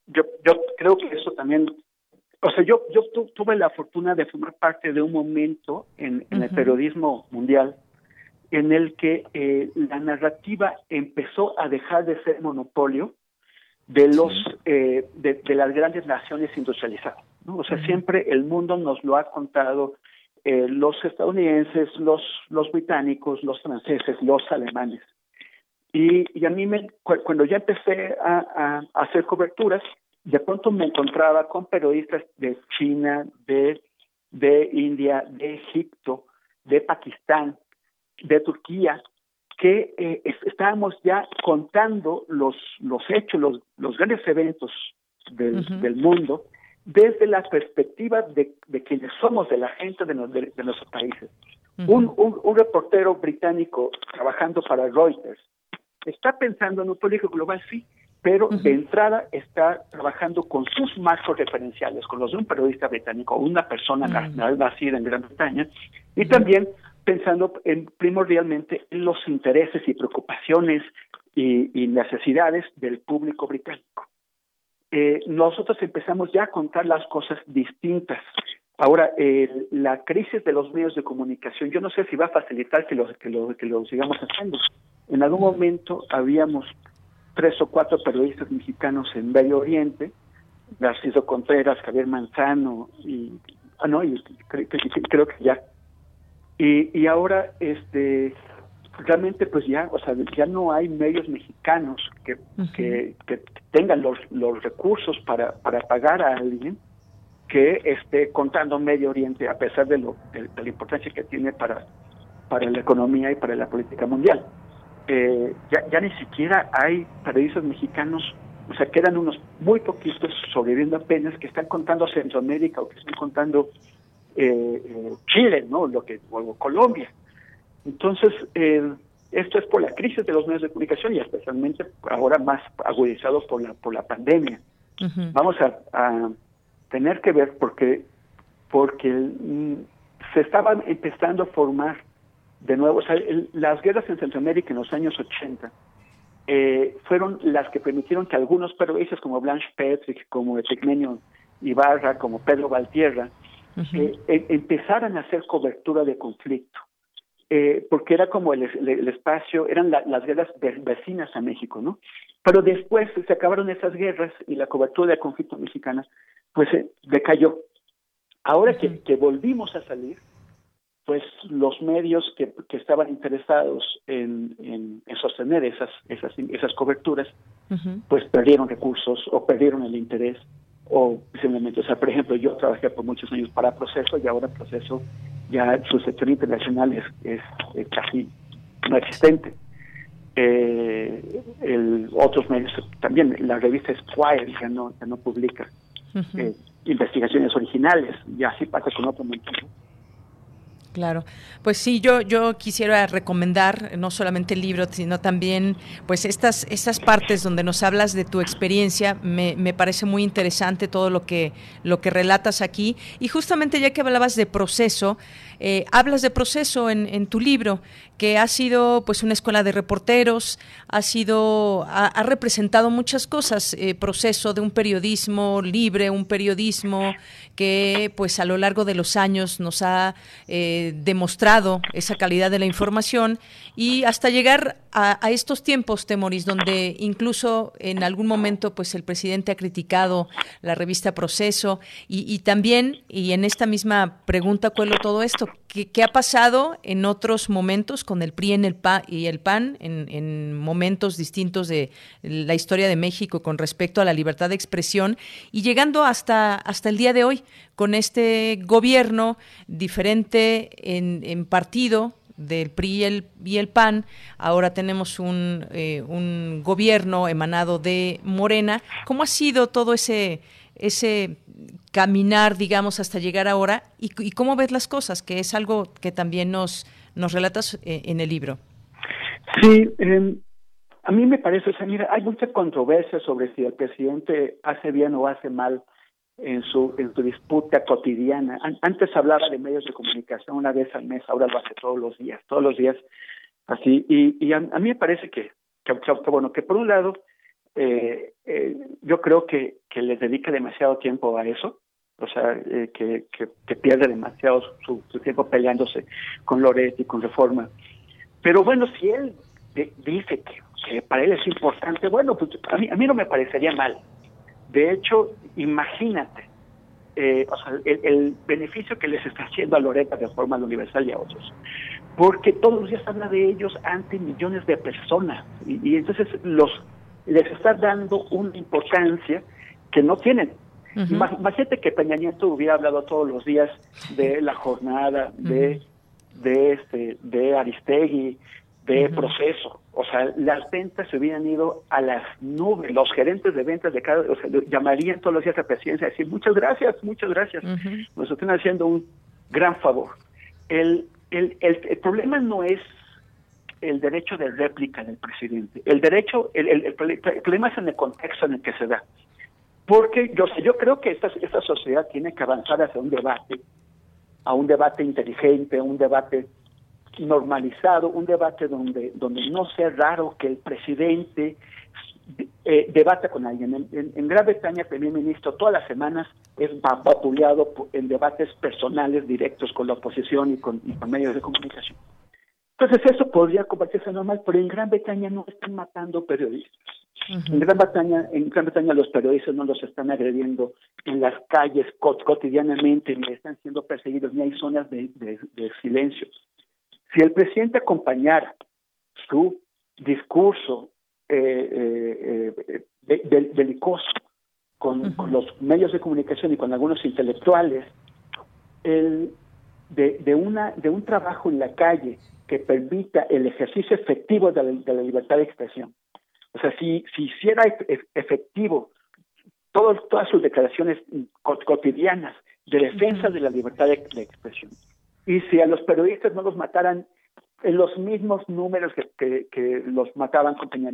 yo, yo creo que eso también, o sea, yo yo tu, tuve la fortuna de formar parte de un momento en, en uh -huh. el periodismo mundial en el que eh, la narrativa empezó a dejar de ser monopolio de los sí. eh, de, de, las grandes naciones industrializadas. ¿no? O sea, uh -huh. siempre el mundo nos lo ha contado eh, los estadounidenses, los, los británicos, los franceses, los alemanes. Y, y a mí, me, cu cuando ya empecé a, a, a, hacer coberturas, de pronto me encontraba con periodistas de China, de, de India, de Egipto, de Pakistán, de Turquía, que eh, estábamos ya contando los, los hechos, los, los grandes eventos del, uh -huh. del mundo, desde la perspectiva de, de, quienes somos, de la gente de, de, de nuestros países. Uh -huh. un, un, un, reportero británico trabajando para Reuters está pensando en un político global, sí, pero uh -huh. de entrada está trabajando con sus marcos referenciales, con los de un periodista británico, una persona uh -huh. nacida en Gran Bretaña, y también pensando en, primordialmente en los intereses y preocupaciones y, y necesidades del público británico eh, nosotros empezamos ya a contar las cosas distintas. Ahora, eh, la crisis de los medios de comunicación, yo no sé si va a facilitar que lo, que lo, que lo sigamos haciendo. En algún momento habíamos tres o cuatro periodistas mexicanos en Medio Oriente, Narciso Contreras, Javier Manzano, y, ah, no, y, creo, creo que ya. Y, y ahora, este, realmente pues ya, o sea, ya no hay medios mexicanos que, uh -huh. que, que, tengan los, los recursos para, para pagar a alguien que esté contando Medio Oriente a pesar de, lo, de, de la importancia que tiene para, para la economía y para la política mundial. Eh, ya, ya ni siquiera hay periodistas mexicanos, o sea, quedan unos muy poquitos sobreviviendo apenas que están contando Centroamérica o que están contando eh, eh, Chile, ¿no? Lo que, o Colombia. Entonces, eh, esto es por la crisis de los medios de comunicación y especialmente ahora más agudizado por la, por la pandemia. Uh -huh. Vamos a, a, tener que ver porque, porque mm, se estaban empezando a formar de nuevo, o sea, el, las guerras en Centroamérica en los años 80 eh, fueron las que permitieron que algunos periodistas como Blanche Petrick, como Epigmenio Ibarra, como Pedro Valtierra, uh -huh. eh, empezaran a hacer cobertura de conflicto eh, porque era como el, el, el espacio, eran la, las guerras vecinas a México, ¿no? Pero después se acabaron esas guerras y la cobertura del conflicto mexicana, pues eh, decayó. Ahora uh -huh. que, que, volvimos a salir, pues los medios que, estaban interesados en, sostener esas, esas, esas coberturas, pues perdieron recursos o perdieron el interés o simplemente, o sea, por ejemplo, yo trabajé por muchos años para Proceso y ahora Proceso ya su sector internacional es, es, casi no existente. Eh, el, otros medios también, la revista Squire ya no, ya no publica eh, investigaciones originales y así pasa con otro montón. Claro, pues sí, yo yo quisiera recomendar no solamente el libro, sino también pues estas estas partes donde nos hablas de tu experiencia. Me, me parece muy interesante todo lo que lo que relatas aquí y justamente ya que hablabas de proceso, eh, hablas de proceso en, en, tu libro, que ha sido pues una escuela de reporteros, ha sido, ha, representado muchas cosas, eh, proceso de un periodismo libre, un periodismo que pues a lo largo de los años nos ha eh, demostrado esa calidad de la información y hasta llegar a, estos tiempos, Temoris, donde incluso en algún momento pues el presidente ha criticado la revista Proceso. Y, también, y en esta misma pregunta cuelo todo esto, ¿qué, ha pasado en otros momentos con el PRI en el PA y el PAN en, en momentos distintos de la historia de México con respecto a la libertad de expresión y llegando hasta, hasta el día de hoy con este gobierno diferente en, en partido, del PRI y el, y el PAN, ahora tenemos un, eh, un gobierno emanado de Morena. ¿Cómo ha sido todo ese, ese caminar, digamos, hasta llegar ahora? ¿Y, cómo ves las cosas? Que es algo que también nos, nos relatas eh, en el libro. Sí, em, a mí me parece, o sea, mira, hay mucha controversia sobre si el presidente hace bien o hace mal en su, en su disputa cotidiana. Antes hablaba de medios de comunicación una vez al mes, ahora lo hace todos los días, todos los días así. Y, y a, mí me parece que, que, bueno, que por un lado, eh, eh, yo creo que, que le dedica demasiado tiempo a eso, o sea, eh, que, que, pierde demasiado su, tiempo peleándose con Loretti, con Reforma. Pero bueno, si él dice que, que, para él es importante, bueno, pues a mí, a mí no me parecería mal. De hecho, imagínate eh, o sea, el, beneficio que les está haciendo a Loreta de forma universal y a otros. Porque todos los días habla de ellos ante millones de personas y, entonces los les está dando una importancia que no tienen. Imagínate que Peña Nieto hubiera hablado todos los días de la jornada, de, de, este, de Aristegui, de proceso. O sea, las ventas se hubieran ido a las nubes. Los gerentes de ventas de cada, o sea, llamarían todos los días a presidencia y decir muchas gracias, muchas gracias. Nos están haciendo un gran favor. El, el, el, problema no es el derecho de réplica del presidente. El derecho, el, el, problema es en el contexto en el que se da. Porque yo, yo creo que esta, esta sociedad tiene que avanzar hacia un debate, a un debate inteligente, a un debate normalizado, un debate donde, donde no sea raro que el presidente eh, debata con alguien. En, Gran Bretaña, el primer ministro todas las semanas es vapuleado en debates personales directos con la oposición y con, medios de comunicación. Entonces eso podría convertirse en normal, pero en Gran Bretaña no están matando periodistas. En Gran Bretaña, en Gran Bretaña los periodistas no los están agrediendo en las calles cotidianamente, ni están siendo perseguidos, ni hay zonas de, de, de silencio. Si el presidente acompañara su discurso eh, eh, eh belicoso con, los medios de comunicación y con algunos intelectuales, el, de, una, de un trabajo en la calle que permita el ejercicio efectivo de la, libertad de expresión. O sea, si, si hiciera efectivo todas sus declaraciones cotidianas de defensa de la libertad de expresión, y si a los periodistas no los mataran en los mismos números que, que, los mataban con Peña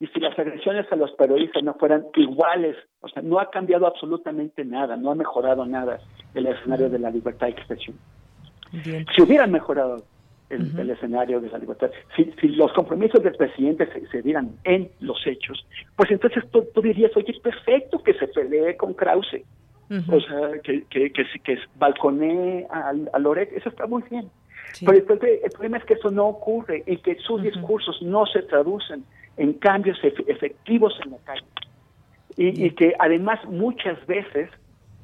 y si las agresiones a los periodistas no fueran iguales, o sea, no ha cambiado absolutamente nada, no ha mejorado nada el escenario de la libertad de expresión. Si hubieran mejorado el, escenario de la libertad, si, si, los compromisos del presidente se, dieran en los hechos, pues entonces tú, dirías, oye, es perfecto que se pelee con Krause, o sea, que, que, que, que balconee a, a Loret, eso está muy bien. Pero el, problema es que eso no ocurre y que sus discursos no se traducen en cambios efectivos en la calle. Y, que además muchas veces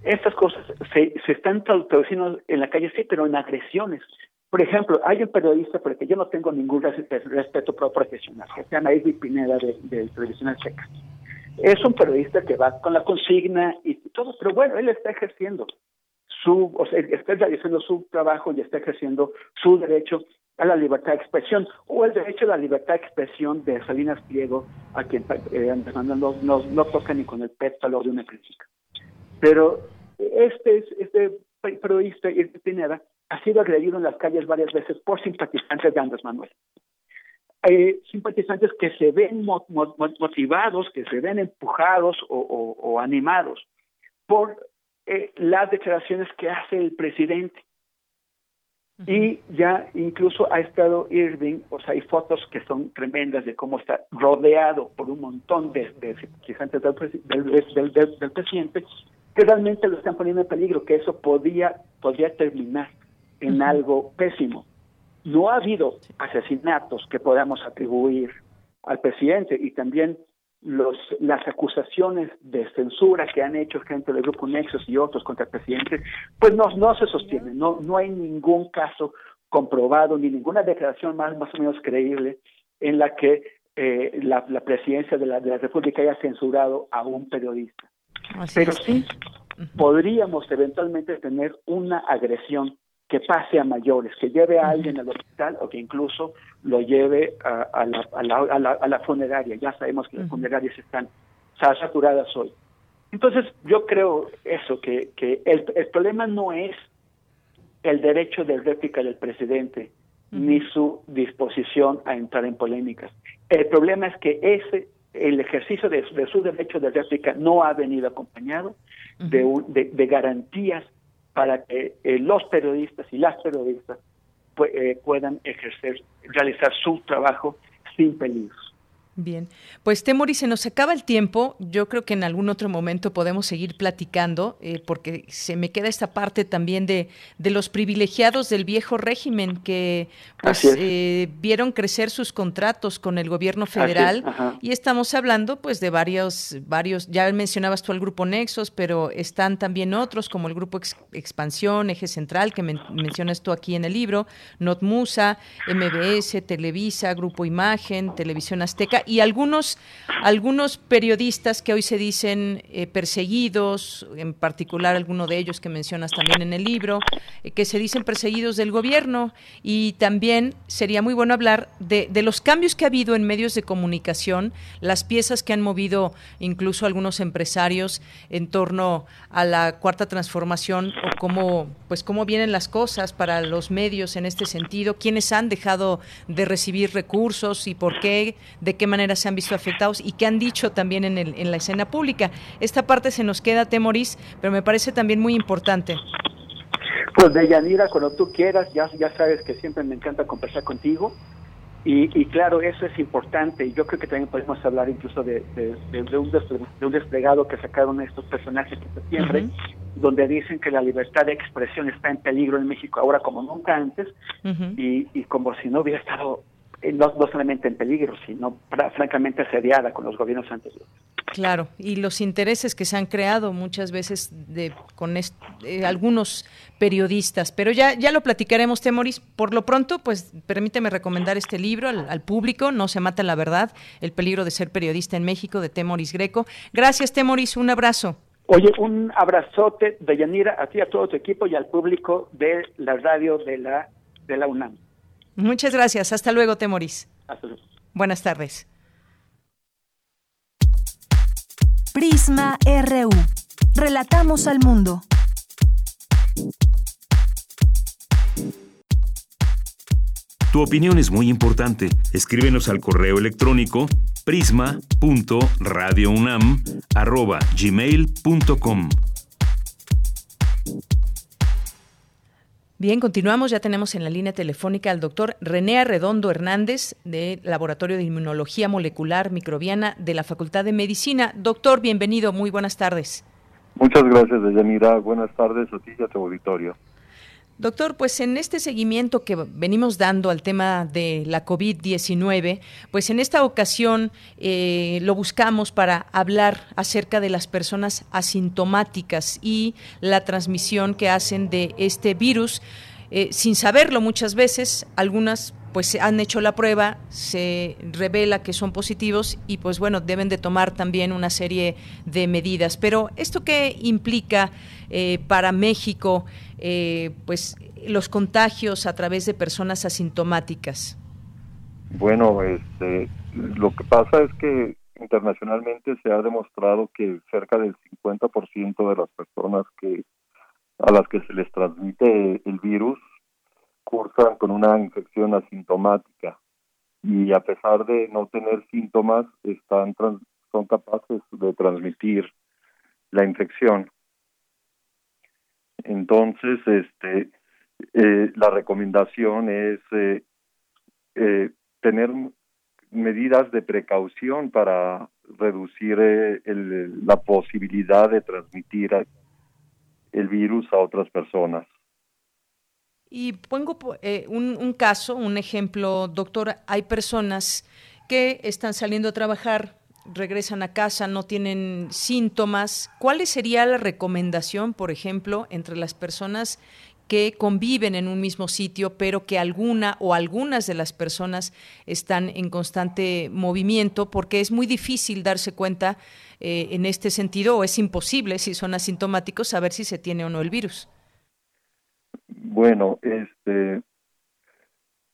estas cosas se, se están traduciendo en la calle, sí, pero en agresiones. Por ejemplo, hay un periodista, porque yo no tengo ningún respeto profesional, que se llama Edwin Pineda de, de Televisión Checa. Es un periodista que va con la consigna y todo, pero bueno, él está ejerciendo su, o sea, está realizando su trabajo y está ejerciendo su derecho a la libertad de expresión o el derecho a la libertad de expresión de Salinas Pliego, a quien eh, no, no, toca ni con el pétalo de una crítica. Pero este, este periodista, Irving Pineda, ha sido agredido en las calles varias veces por simpatizantes de Andrés Manuel. Eh, simpatizantes que se ven motivados, que se ven empujados o, animados por eh, las declaraciones que hace el presidente. Y ya incluso ha estado Irving, o sea, hay fotos que son tremendas de cómo está rodeado por un montón de, simpatizantes del, del, presidente que realmente lo están poniendo en peligro, que eso podía, podría terminar en algo pésimo. No ha habido asesinatos que podamos atribuir al presidente y también los, las acusaciones de censura que han hecho gente del Grupo Nexos y otros contra el presidente, pues no, no se sostienen, no, no hay ningún caso comprobado ni ninguna declaración más, más o menos creíble en la que eh, la, la, presidencia de la, de la República haya censurado a un periodista. Pero sí podríamos eventualmente tener una agresión que pase a mayores, que lleve a alguien al hospital o que incluso lo lleve a, la, a, la, a, la, funeraria. Ya sabemos que las funerarias están saturadas hoy. Entonces, yo creo eso, que, que el, el problema no es el derecho de réplica del presidente, ni su disposición a entrar en polémicas. El problema es que ese el ejercicio de, su derecho de réplica no ha venido acompañado de, de, garantías para que eh, los periodistas y las periodistas eh, puedan ejercer, realizar su trabajo sin peligro. Bien, pues Temori, se nos acaba el tiempo. Yo creo que en algún otro momento podemos seguir platicando, eh, porque se me queda esta parte también de, de los privilegiados del viejo régimen que pues eh, vieron crecer sus contratos con el gobierno federal y estamos hablando pues de varios, varios. Ya mencionabas tú al grupo Nexos, pero están también otros como el grupo Expansión, Eje Central que mencionas tú aquí en el libro, Notmusa, MBS, Televisa, Grupo Imagen, Televisión Azteca y algunos, algunos periodistas que hoy se dicen eh, perseguidos, en particular alguno de ellos que mencionas también en el libro, eh, que se dicen perseguidos del gobierno. Y también sería muy bueno hablar de, de, los cambios que ha habido en medios de comunicación, las piezas que han movido incluso algunos empresarios en torno a la cuarta transformación o cómo, pues cómo vienen las cosas para los medios en este sentido, quiénes han dejado de recibir recursos y por qué, de qué manera se han visto afectados y qué han dicho también en, el, en la escena pública. Esta parte se nos queda, Temoris, pero me parece también muy importante. Pues de Yanira, cuando tú quieras, ya, ya sabes que siempre me encanta conversar contigo. Y, y, claro, eso es importante. Y yo creo que también podemos hablar incluso de, de, un, desplegado que sacaron estos personajes en septiembre, donde dicen que la libertad de expresión está en peligro en México ahora como nunca antes, y, y como si no hubiera estado eh, no, solamente en peligro, sino francamente asediada con los gobiernos anteriores. Claro, y los intereses que se han creado muchas veces de, con eh, algunos periodistas, pero ya, ya lo platicaremos, Temoris. Por lo pronto, pues permíteme recomendar este libro al, público, No se mata la verdad, el peligro de ser periodista en México, de Temoris Greco. Gracias, Temoris, un abrazo. Oye, un abrazote de Yanira a ti, a todo tu equipo y al público de la radio de la, de la UNAM. Muchas gracias. Hasta luego, Temoris. Hasta luego. Buenas tardes. Prisma RU. Relatamos al mundo. Tu opinión es muy importante. Escríbenos al correo electrónico prisma.radiounam@gmail.com. Bien, continuamos. Ya tenemos en la línea telefónica al doctor René Arredondo Hernández, del Laboratorio de Inmunología Molecular Microbiana de la Facultad de Medicina. Doctor, bienvenido. Muy buenas tardes. Muchas gracias, Deyanira. Buenas tardes a ti y a tu auditorio. Doctor, pues en este seguimiento que venimos dando al tema de la COVID-19, pues en esta ocasión eh, lo buscamos para hablar acerca de las personas asintomáticas y la transmisión que hacen de este virus. Eh, sin saberlo muchas veces, algunas pues han hecho la prueba, se revela que son positivos y pues bueno, deben de tomar también una serie de medidas. Pero esto qué implica eh, para México, eh, pues los contagios a través de personas asintomáticas. Bueno, este, lo que pasa es que internacionalmente se ha demostrado que cerca del 50% de las personas que a las que se les transmite el virus cursan con una infección asintomática y a pesar de no tener síntomas están son capaces de transmitir la infección. Entonces, este, eh, la recomendación es eh, eh, tener medidas de precaución para reducir la posibilidad de transmitir el virus a otras personas. Y pongo eh, un, caso, un ejemplo, doctor, hay personas que están saliendo a trabajar, regresan a casa, no tienen síntomas. ¿Cuál sería la recomendación, por ejemplo, entre las personas que conviven en un mismo sitio, pero que alguna o algunas de las personas están en constante movimiento, porque es muy difícil darse cuenta eh, en este sentido, o es imposible, si son asintomáticos, saber si se tiene o no el virus. Bueno, este,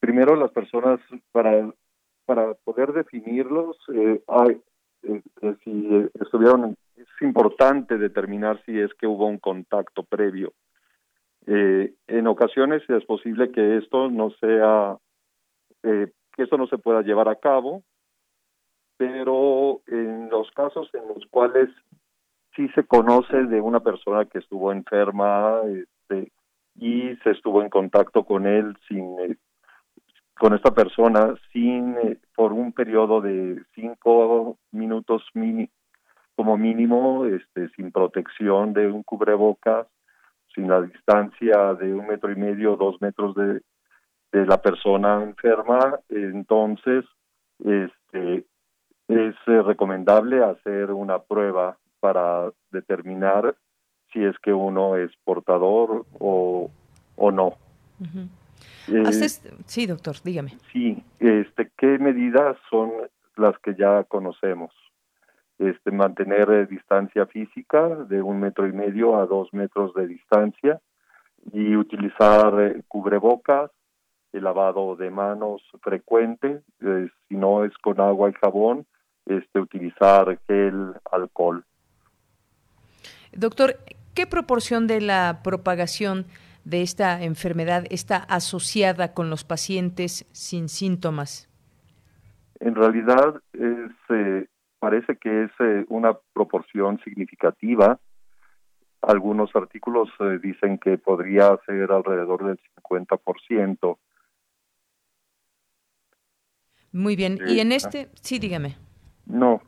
primero las personas para para poder definirlos, eh, hay, eh, eh, si estuvieron, es importante determinar si es que hubo un contacto previo. en ocasiones es posible que esto no sea, que esto no se pueda llevar a cabo, pero en los casos en los cuales sí se conoce de una persona que estuvo enferma, este, y se estuvo en contacto con él sin eh, con esta persona sin eh, por un periodo de cinco minutos como mínimo este sin protección de un cubrebocas sin la distancia de un metro y medio dos metros de, de la persona enferma entonces este es eh, recomendable hacer una prueba para determinar si es que uno es portador o, o no. Eh, sí, doctor, dígame. Sí, este, ¿qué medidas son las que ya conocemos? Este, mantener eh, distancia física de un metro y medio a dos metros de distancia y utilizar eh, cubrebocas, el lavado de manos frecuente, si no es con agua y jabón, este, utilizar gel, alcohol. Doctor, ¿Qué proporción de la propagación de esta enfermedad está asociada con los pacientes sin síntomas? En realidad es, eh, parece que es eh, una proporción significativa. Algunos artículos eh, dicen que podría ser alrededor del 50%. Muy bien. y en este, sí, dígame. No,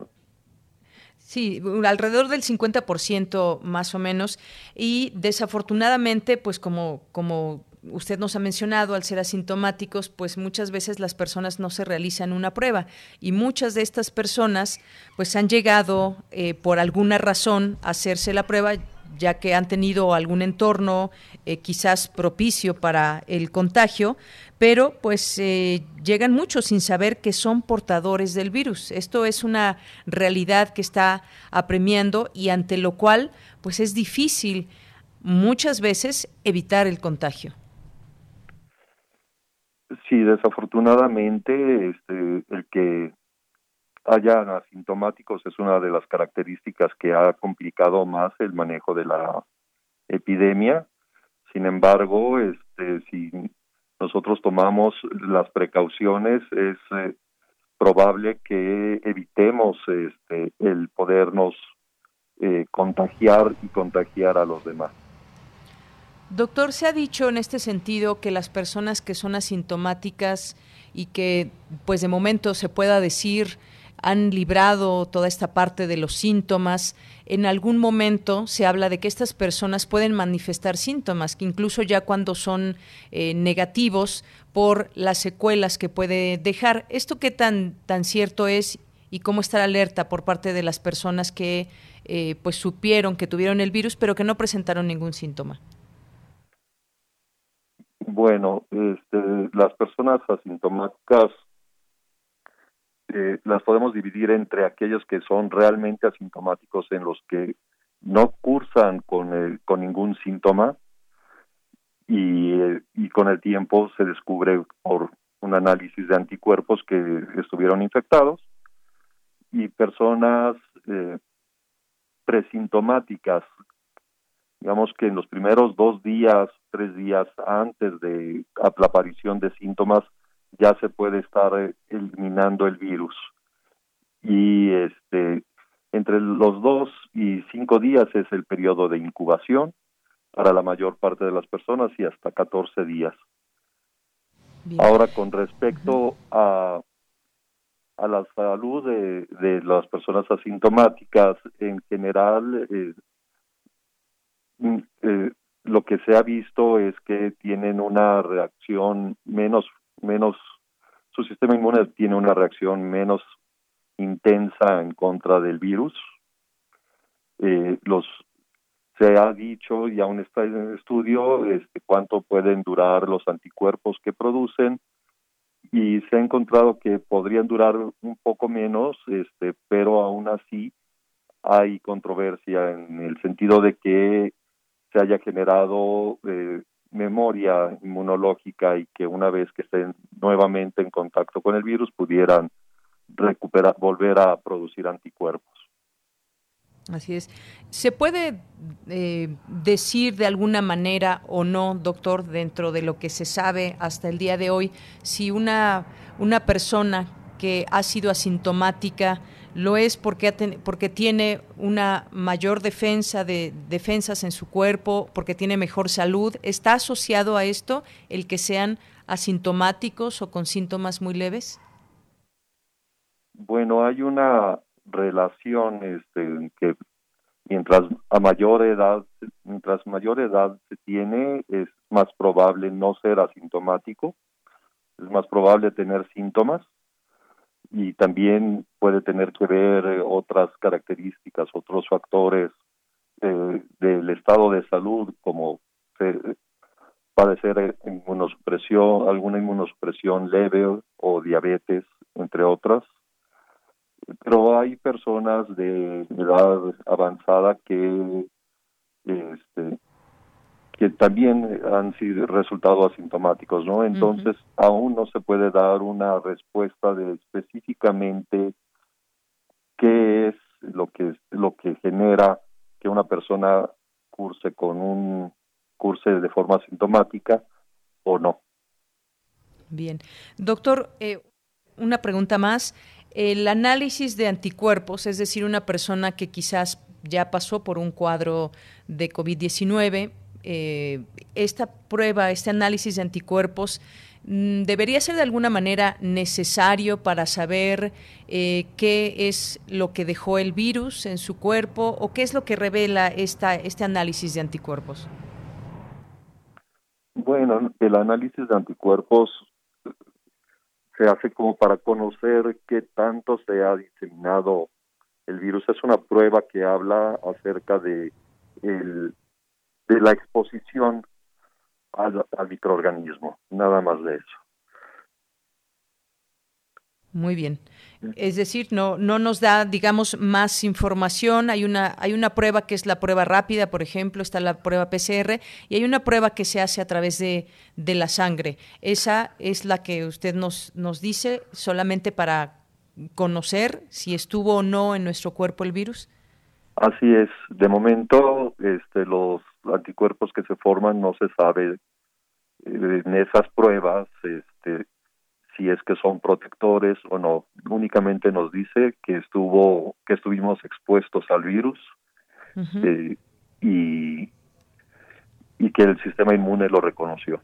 Sí, alrededor del 50% más o menos. Y desafortunadamente, pues como, como usted nos ha mencionado, al ser asintomáticos, pues muchas veces las personas no se realizan una prueba y muchas de estas personas pues han llegado eh, por alguna razón a hacerse la prueba ya que han tenido algún entorno eh, quizás propicio para el contagio, pero pues eh, llegan muchos sin saber que son portadores del virus. Esto es una realidad que está apremiando y ante lo cual pues es difícil muchas veces evitar el contagio. Sí, desafortunadamente este, el que hayan asintomáticos es una de las características que ha complicado más el manejo de la epidemia. Sin embargo, este, si nosotros tomamos las precauciones, es eh, probable que evitemos este, el podernos eh, contagiar y contagiar a los demás. Doctor, se ha dicho en este sentido que las personas que son asintomáticas y que pues de momento se pueda decir han librado toda esta parte de los síntomas, en algún momento se habla de que estas personas pueden manifestar síntomas, que incluso ya cuando son eh, negativos por las secuelas que puede dejar. ¿Esto qué tan, tan cierto es y cómo estar alerta por parte de las personas que eh, pues supieron que tuvieron el virus pero que no presentaron ningún síntoma? Bueno, este, las personas asintomáticas eh, las podemos dividir entre aquellos que son realmente asintomáticos en los que no cursan con, con ningún síntoma y, y con el tiempo se descubre por un análisis de anticuerpos que estuvieron infectados y personas eh, presintomáticas, digamos que en los primeros dos días, tres días antes de la aparición de síntomas, ya se puede estar eh, eliminando el virus. Y este entre los dos y cinco días es el periodo de incubación para la mayor parte de las personas y hasta 14 días. Ahora, con respecto a, a la salud de, de, las personas asintomáticas, en general, eh, mm, eh, lo que se ha visto es que tienen una reacción menos menos, su sistema inmune tiene una reacción menos intensa en contra del virus. Eh, los se ha dicho y aún está en estudio este, cuánto pueden durar los anticuerpos que producen y se ha encontrado que podrían durar un poco menos, este, pero aún así hay controversia en el sentido de que se haya generado eh, memoria inmunológica y que una vez que estén nuevamente en contacto con el virus pudieran recuperar, volver a producir anticuerpos. Así es. ¿Se puede eh, decir de alguna manera o no, doctor, dentro de lo que se sabe hasta el día de hoy, si una, una persona que ha sido asintomática lo es porque, porque tiene una mayor defensa de defensas en su cuerpo, porque tiene mejor salud. ¿Está asociado a esto el que sean asintomáticos o con síntomas muy leves? Bueno, hay una relación este, que mientras a mayor edad, mientras mayor edad se tiene, es más probable no ser asintomático, es más probable tener síntomas y también puede tener que ver eh, otras características, otros factores eh, del estado de salud, como padecer inmunosupresión, alguna inmunosupresión leve o diabetes, entre otras. Pero hay personas de edad avanzada que este, que también han sido resultado asintomáticos, ¿no? Entonces, aún no se puede dar una respuesta de específicamente qué es lo que lo que genera que una persona curse con un curse de forma asintomática o no. Bien. Doctor, eh, una pregunta más. El análisis de anticuerpos, es decir, una persona que quizás ya pasó por un cuadro de COVID-19, eh, esta prueba, este análisis de anticuerpos, mm, debería ser de alguna manera necesario para saber eh, qué es lo que dejó el virus en su cuerpo o qué es lo que revela esta, este análisis de anticuerpos. Bueno, el análisis de anticuerpos se hace como para conocer qué tanto se ha diseminado el virus. Es una prueba que habla acerca de el de la exposición al, microorganismo, nada más de eso. Muy bien. Es decir, no, no nos da, digamos, más información. Hay una, hay una prueba que es la prueba rápida, por ejemplo, está la prueba PCR, y hay una prueba que se hace a través de, de la sangre. Esa es la que usted nos, nos dice solamente para conocer si estuvo o no en nuestro cuerpo el virus. Así es. De momento, este, los anticuerpos que se forman no se sabe eh, en esas pruebas este, si es que son protectores o no. Únicamente nos dice que estuvo que estuvimos expuestos al virus eh, y y que el sistema inmune lo reconoció.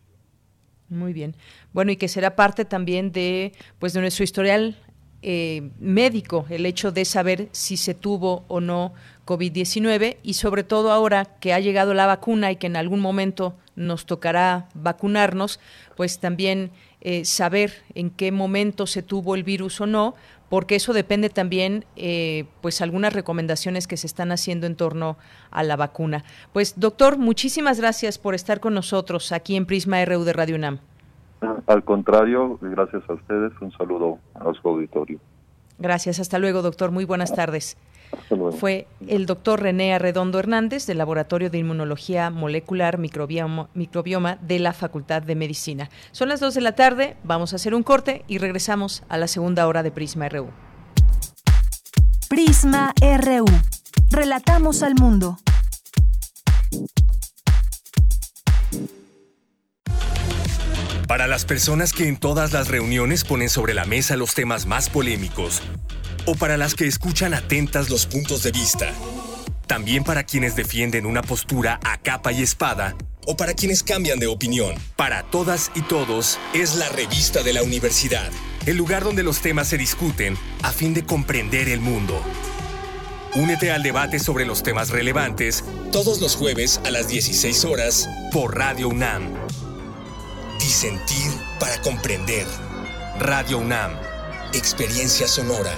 Muy bien. Bueno, y que será parte también de pues de nuestro historial eh, médico el hecho de saber si se tuvo o no COVID-19 y sobre todo ahora que ha llegado la vacuna y que en algún momento nos tocará vacunarnos, pues también eh, saber en qué momento se tuvo el virus o no, porque eso depende también, eh, pues, algunas recomendaciones que se están haciendo en torno a la vacuna. Pues, doctor, muchísimas gracias por estar con nosotros aquí en Prisma RU de Radio UNAM. Al contrario, gracias a ustedes, un saludo a su auditorio. Gracias, hasta luego, doctor. Muy buenas tardes. Fue el doctor René Arredondo Hernández del Laboratorio de Inmunología Molecular Microbioma, Microbioma de la Facultad de Medicina. Son las 2 de la tarde, vamos a hacer un corte y regresamos a la segunda hora de Prisma RU. Prisma RU. Relatamos al mundo. Para las personas que en todas las reuniones ponen sobre la mesa los temas más polémicos, o para las que escuchan atentas los puntos de vista. También para quienes defienden una postura a capa y espada o para quienes cambian de opinión. Para todas y todos es la revista de la universidad, el lugar donde los temas se discuten a fin de comprender el mundo. Únete al debate sobre los temas relevantes todos los jueves a las 16 horas por Radio UNAM. Disentir para comprender. Radio UNAM. Experiencia sonora.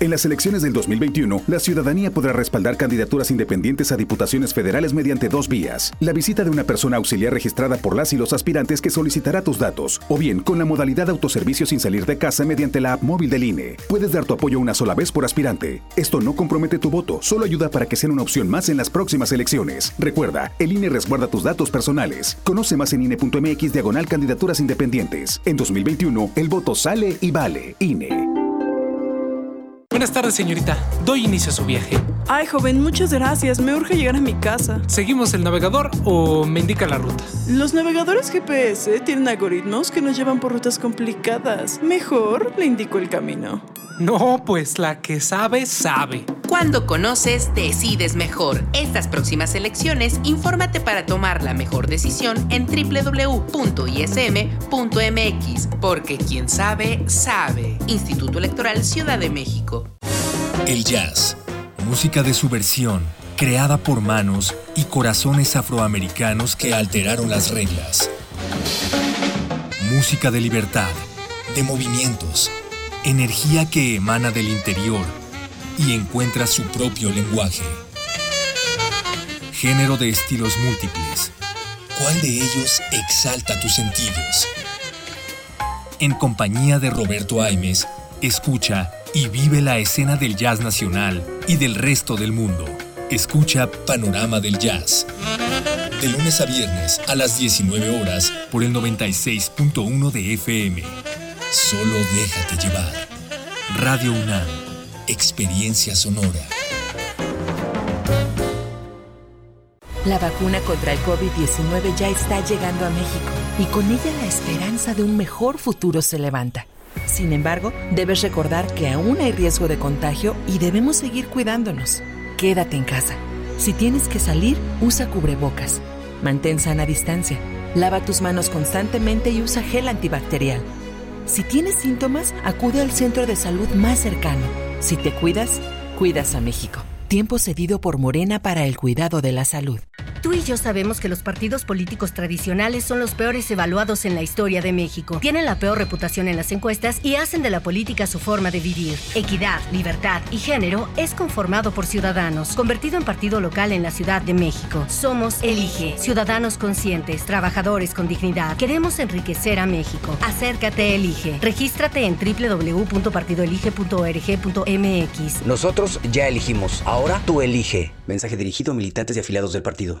En las elecciones del 2021, la ciudadanía podrá respaldar candidaturas independientes a diputaciones federales mediante dos vías. La visita de una persona auxiliar registrada por las y los aspirantes que solicitará tus datos, o bien con la modalidad autoservicio sin salir de casa mediante la app móvil del INE. Puedes dar tu apoyo una sola vez por aspirante. Esto no compromete tu voto, solo ayuda para que sea una opción más en las próximas elecciones. Recuerda, el INE resguarda tus datos personales. Conoce más en INE.mx diagonal candidaturas independientes. En 2021, el voto sale y vale. INE. Buenas tardes, señorita. Doy inicio a su viaje. Ay, joven, muchas gracias. Me urge llegar a mi casa. ¿Seguimos el navegador o me indica la ruta? Los navegadores GPS tienen algoritmos que nos llevan por rutas complicadas. Mejor le indico el camino. No, pues la que sabe, sabe. Cuando conoces, decides mejor. Estas próximas elecciones, infórmate para tomar la mejor decisión en www.ism.mx, porque quien sabe, sabe. Instituto Electoral Ciudad de México. El jazz, música de subversión, creada por manos y corazones afroamericanos que alteraron las reglas. Música de libertad, de movimientos energía que emana del interior y encuentra su propio lenguaje. Género de estilos múltiples. ¿Cuál de ellos exalta tus sentidos? En compañía de Roberto Aimes, escucha y vive la escena del jazz nacional y del resto del mundo. Escucha Panorama del Jazz. De lunes a viernes a las 19 horas por el 96.1 de FM. Solo déjate llevar. Radio UNAM. Experiencia sonora. La vacuna contra el COVID-19 ya está llegando a México y con ella la esperanza de un mejor futuro se levanta. Sin embargo, debes recordar que aún hay riesgo de contagio y debemos seguir cuidándonos. Quédate en casa. Si tienes que salir, usa cubrebocas. Mantén sana distancia. Lava tus manos constantemente y usa gel antibacterial. Si tienes síntomas, acude al centro de salud más cercano. Si te cuidas, cuidas a México. Tiempo cedido por Morena para el cuidado de la salud. Tú y yo sabemos que los partidos políticos tradicionales son los peores evaluados en la historia de México. Tienen la peor reputación en las encuestas y hacen de la política su forma de vivir. Equidad, libertad y género es conformado por ciudadanos, convertido en partido local en la Ciudad de México. Somos Elige, ciudadanos conscientes, trabajadores con dignidad. Queremos enriquecer a México. Acércate, Elige. Regístrate en www.partidoelige.org.mx. Nosotros ya elegimos. Ahora tú elige. Mensaje dirigido a militantes y afiliados del partido.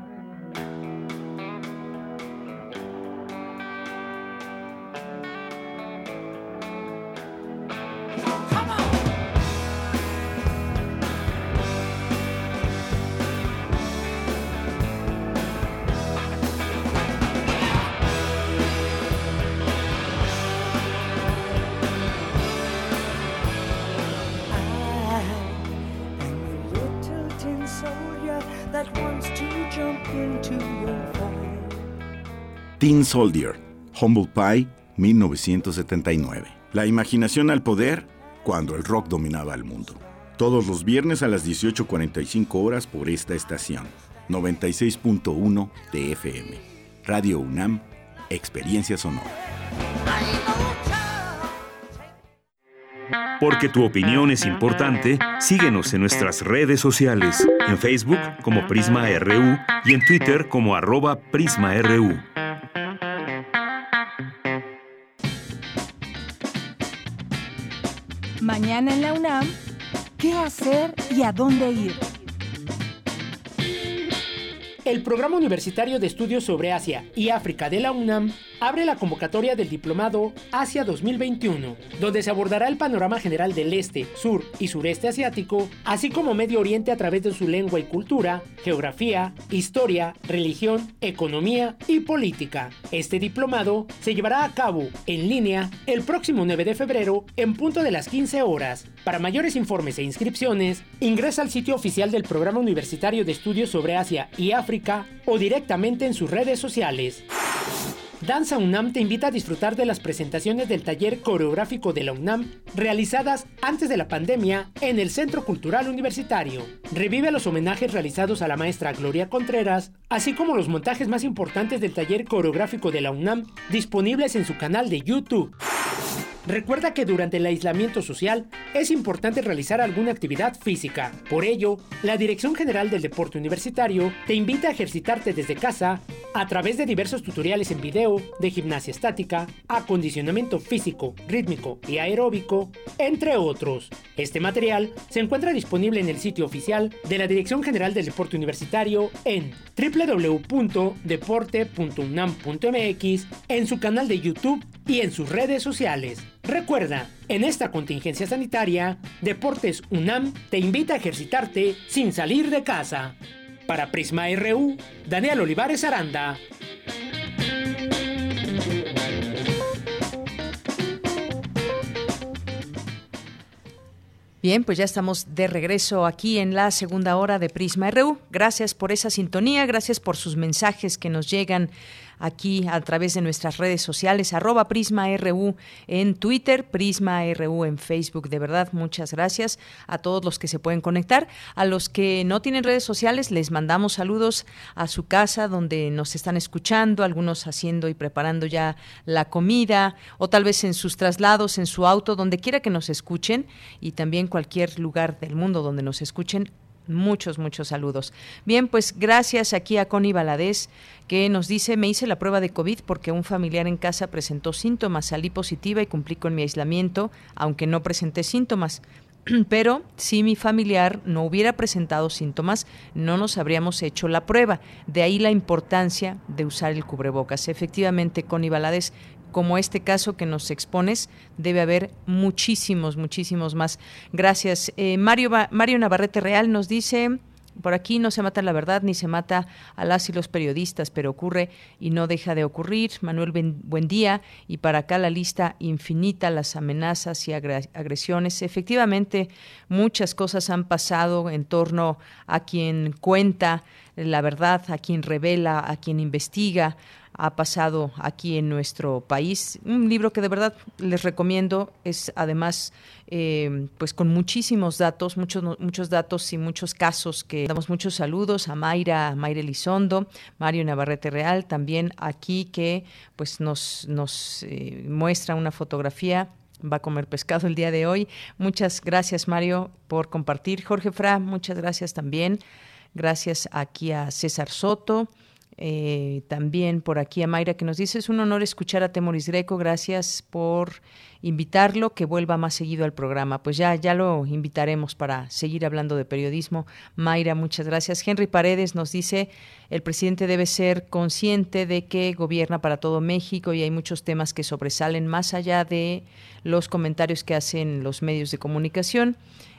Teen Soldier, Humble Pie, 1979. La imaginación al poder cuando el rock dominaba el mundo. Todos los viernes a las 18.45 horas por esta estación. 96.1 de FM. Radio UNAM, Experiencia Sonora. Porque tu opinión es importante, síguenos en nuestras redes sociales, en Facebook como Prisma RU y en Twitter como arroba PrismaRU. Mañana en la UNAM, ¿qué hacer y a dónde ir? El Programa Universitario de Estudios sobre Asia y África de la UNAM abre la convocatoria del Diplomado Asia 2021, donde se abordará el panorama general del este, sur y sureste asiático, así como Medio Oriente a través de su lengua y cultura, geografía, historia, religión, economía y política. Este diplomado se llevará a cabo en línea el próximo 9 de febrero en punto de las 15 horas. Para mayores informes e inscripciones, ingresa al sitio oficial del Programa Universitario de Estudios sobre Asia y África o directamente en sus redes sociales. Danza UNAM te invita a disfrutar de las presentaciones del taller coreográfico de la UNAM realizadas antes de la pandemia en el Centro Cultural Universitario. Revive los homenajes realizados a la maestra Gloria Contreras, así como los montajes más importantes del taller coreográfico de la UNAM disponibles en su canal de YouTube. Recuerda que durante el aislamiento social es importante realizar alguna actividad física. Por ello, la Dirección General del Deporte Universitario te invita a ejercitarte desde casa a través de diversos tutoriales en video de gimnasia estática, acondicionamiento físico, rítmico y aeróbico, entre otros. Este material se encuentra disponible en el sitio oficial de la Dirección General del Deporte Universitario en www.deporte.unam.mx, en su canal de YouTube y en sus redes sociales. Recuerda, en esta contingencia sanitaria, Deportes UNAM te invita a ejercitarte sin salir de casa. Para Prisma RU, Daniel Olivares Aranda. Bien, pues ya estamos de regreso aquí en la segunda hora de Prisma RU. Gracias por esa sintonía, gracias por sus mensajes que nos llegan aquí a través de nuestras redes sociales, arroba Prisma RU en Twitter, Prisma RU en Facebook. De verdad, muchas gracias a todos los que se pueden conectar. A los que no tienen redes sociales, les mandamos saludos a su casa donde nos están escuchando, algunos haciendo y preparando ya la comida, o tal vez en sus traslados, en su auto, donde quiera que nos escuchen, y también cualquier lugar del mundo donde nos escuchen. Muchos, muchos saludos. Bien, pues gracias aquí a Connie Valadez, que nos dice, me hice la prueba de COVID porque un familiar en casa presentó síntomas, salí positiva y cumplí con mi aislamiento, aunque no presenté síntomas. (clears throat) Pero si mi familiar no hubiera presentado síntomas, no nos habríamos hecho la prueba. De ahí la importancia de usar el cubrebocas. Efectivamente, Connie Valadez, como este caso que nos expones, debe haber muchísimos, muchísimos más. Gracias. Eh, Mario, Mario Navarrete Real nos dice... Por aquí no se mata la verdad ni se mata a las y los periodistas, pero ocurre y no deja de ocurrir. Manuel, buen día. Y para acá la lista infinita, las amenazas y agresiones. Efectivamente, muchas cosas han pasado en torno a quien cuenta la verdad, a quien revela, a quien investiga, ha pasado aquí en nuestro país. Un libro que de verdad les recomiendo es además eh, pues con muchísimos datos, muchos muchos datos y muchos casos que damos muchos saludos a Mayra, a Mayra Elizondo, Mario Navarrete Real, también aquí que pues nos nos eh, muestra una fotografía va a comer pescado el día de hoy. Muchas gracias, Mario, por compartir. Jorge Fra, muchas gracias también. Gracias aquí a César Soto, eh, también por aquí a Mayra que nos dice, es un honor escuchar a Temoris Greco, gracias por invitarlo, que vuelva más seguido al programa. Pues ya, ya lo invitaremos para seguir hablando de periodismo. Mayra, muchas gracias. Henry Paredes nos dice, el presidente debe ser consciente de que gobierna para todo México y hay muchos temas que sobresalen más allá de los comentarios que hacen los medios de comunicación.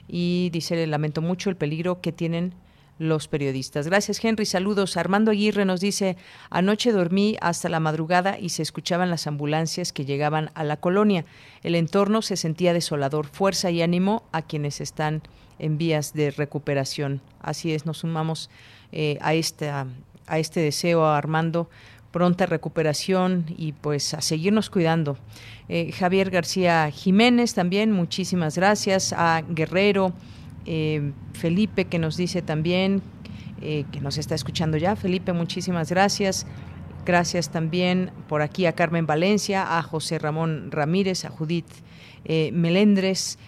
Y dice, le lamento mucho el peligro que tienen los periodistas. Gracias, Henry. Saludos. Armando Aguirre nos dice, anoche dormí hasta la madrugada y se escuchaban las ambulancias que llegaban a la colonia. El entorno se sentía desolador. Fuerza y ánimo a quienes están en vías de recuperación. Así es, nos sumamos eh, a, a este deseo, Armando, pronta recuperación y pues a seguirnos cuidando. Eh, Javier García Jiménez también, muchísimas gracias. A Guerrero, eh, Felipe que nos dice también eh, que nos está escuchando ya. Felipe, muchísimas gracias. Gracias también por aquí a Carmen Valencia, a José Ramón Ramírez, a Judith Melendres,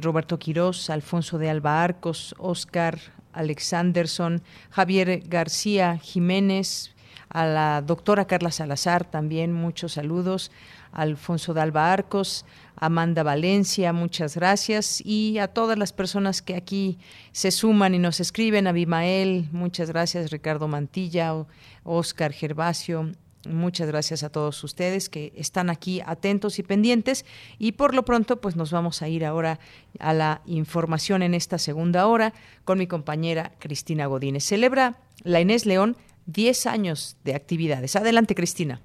Roberto Quirós, Alfonso de Alba Arcos, Oscar Alexanderson, Javier García Jiménez, a la doctora Carla Salazar también muchos saludos, Alfonso de Alba Arcos, Amanda Valencia, muchas gracias y a todas las personas que aquí se suman y nos escriben, a Bimael, muchas gracias, Ricardo Mantilla, Oscar Gervasio, Muchas gracias a todos ustedes que están aquí atentos y pendientes y por lo pronto pues nos vamos a ir ahora a la información en esta segunda hora con mi compañera Cristina Godínez. Celebra la Inés León 10 años de actividades. Adelante Cristina.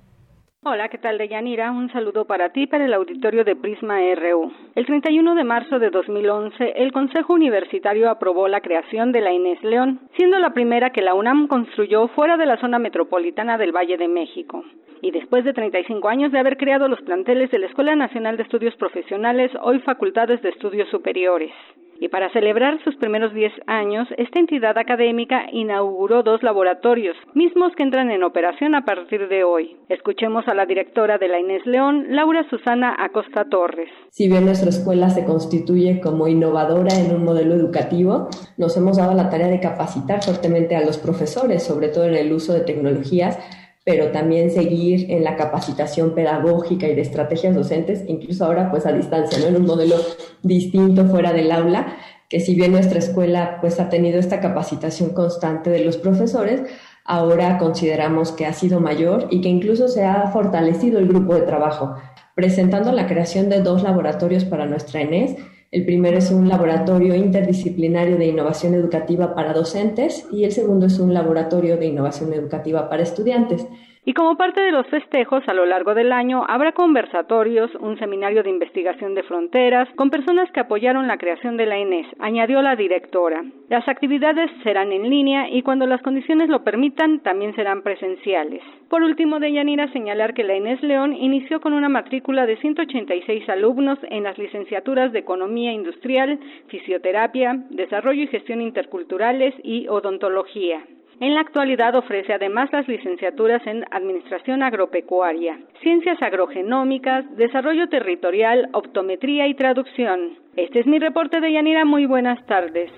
Hola, ¿qué tal, Deyanira? Un saludo para ti para el auditorio de Prisma RU. El 31 de marzo de 2011, el Consejo Universitario aprobó la creación de la Inés León, siendo la primera que la UNAM construyó fuera de la zona metropolitana del Valle de México. Y después de 35 años de haber creado los planteles de la Escuela Nacional de Estudios Profesionales, hoy Facultades de Estudios Superiores. Y para celebrar sus primeros 10 años, esta entidad académica inauguró dos laboratorios, mismos que entran en operación a partir de hoy. Escuchemos a la directora de la Inés León, Laura Susana Acosta Torres. Si bien nuestra escuela se constituye como innovadora en un modelo educativo, nos hemos dado la tarea de capacitar fuertemente a los profesores, sobre todo en el uso de tecnologías pero también seguir en la capacitación pedagógica y de estrategias docentes, incluso ahora pues a distancia, ¿no? En un modelo distinto fuera del aula, que si bien nuestra escuela pues ha tenido esta capacitación constante de los profesores, ahora consideramos que ha sido mayor y que incluso se ha fortalecido el grupo de trabajo, presentando la creación de dos laboratorios para nuestra ENES. El primero es un laboratorio interdisciplinario de innovación educativa para docentes y el segundo es un laboratorio de innovación educativa para estudiantes. Y como parte de los festejos a lo largo del año habrá conversatorios, un seminario de investigación de fronteras con personas que apoyaron la creación de la INES, añadió la directora. Las actividades serán en línea y cuando las condiciones lo permitan también serán presenciales. Por último, Deyanira señalar que la Inés León inició con una matrícula de 186 alumnos en las licenciaturas de Economía Industrial, Fisioterapia, Desarrollo y Gestión Interculturales y Odontología. En la actualidad ofrece además las licenciaturas en Administración Agropecuaria, Ciencias Agrogenómicas, Desarrollo Territorial, Optometría y Traducción. Este es mi reporte de Yanira. Muy buenas tardes.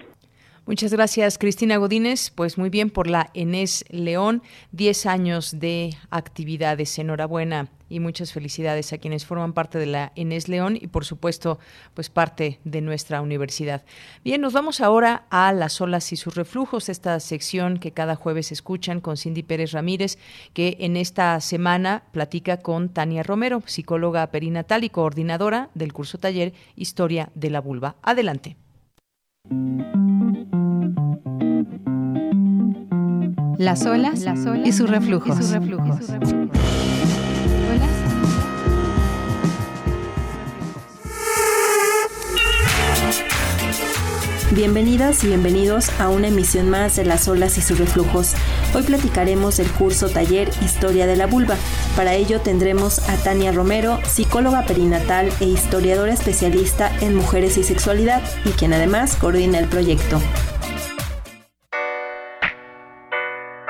Muchas gracias, Cristina Godínez. Pues muy bien por la Enés León, 10 años de actividades. Enhorabuena y muchas felicidades a quienes forman parte de la Enes León y por supuesto pues parte de nuestra universidad. Bien, nos vamos ahora a las olas y sus reflujos, esta sección que cada jueves escuchan con Cindy Pérez Ramírez, que en esta semana platica con Tania Romero, psicóloga perinatal y coordinadora del curso taller Historia de la Vulva. Adelante. Las olas, y sus reflujos. Y sus reflujos. Bienvenidas y bienvenidos a una emisión más de Las olas y sus reflujos. Hoy platicaremos del curso taller Historia de la Vulva. Para ello tendremos a Tania Romero, psicóloga perinatal e historiadora especialista en mujeres y sexualidad, y quien además coordina el proyecto.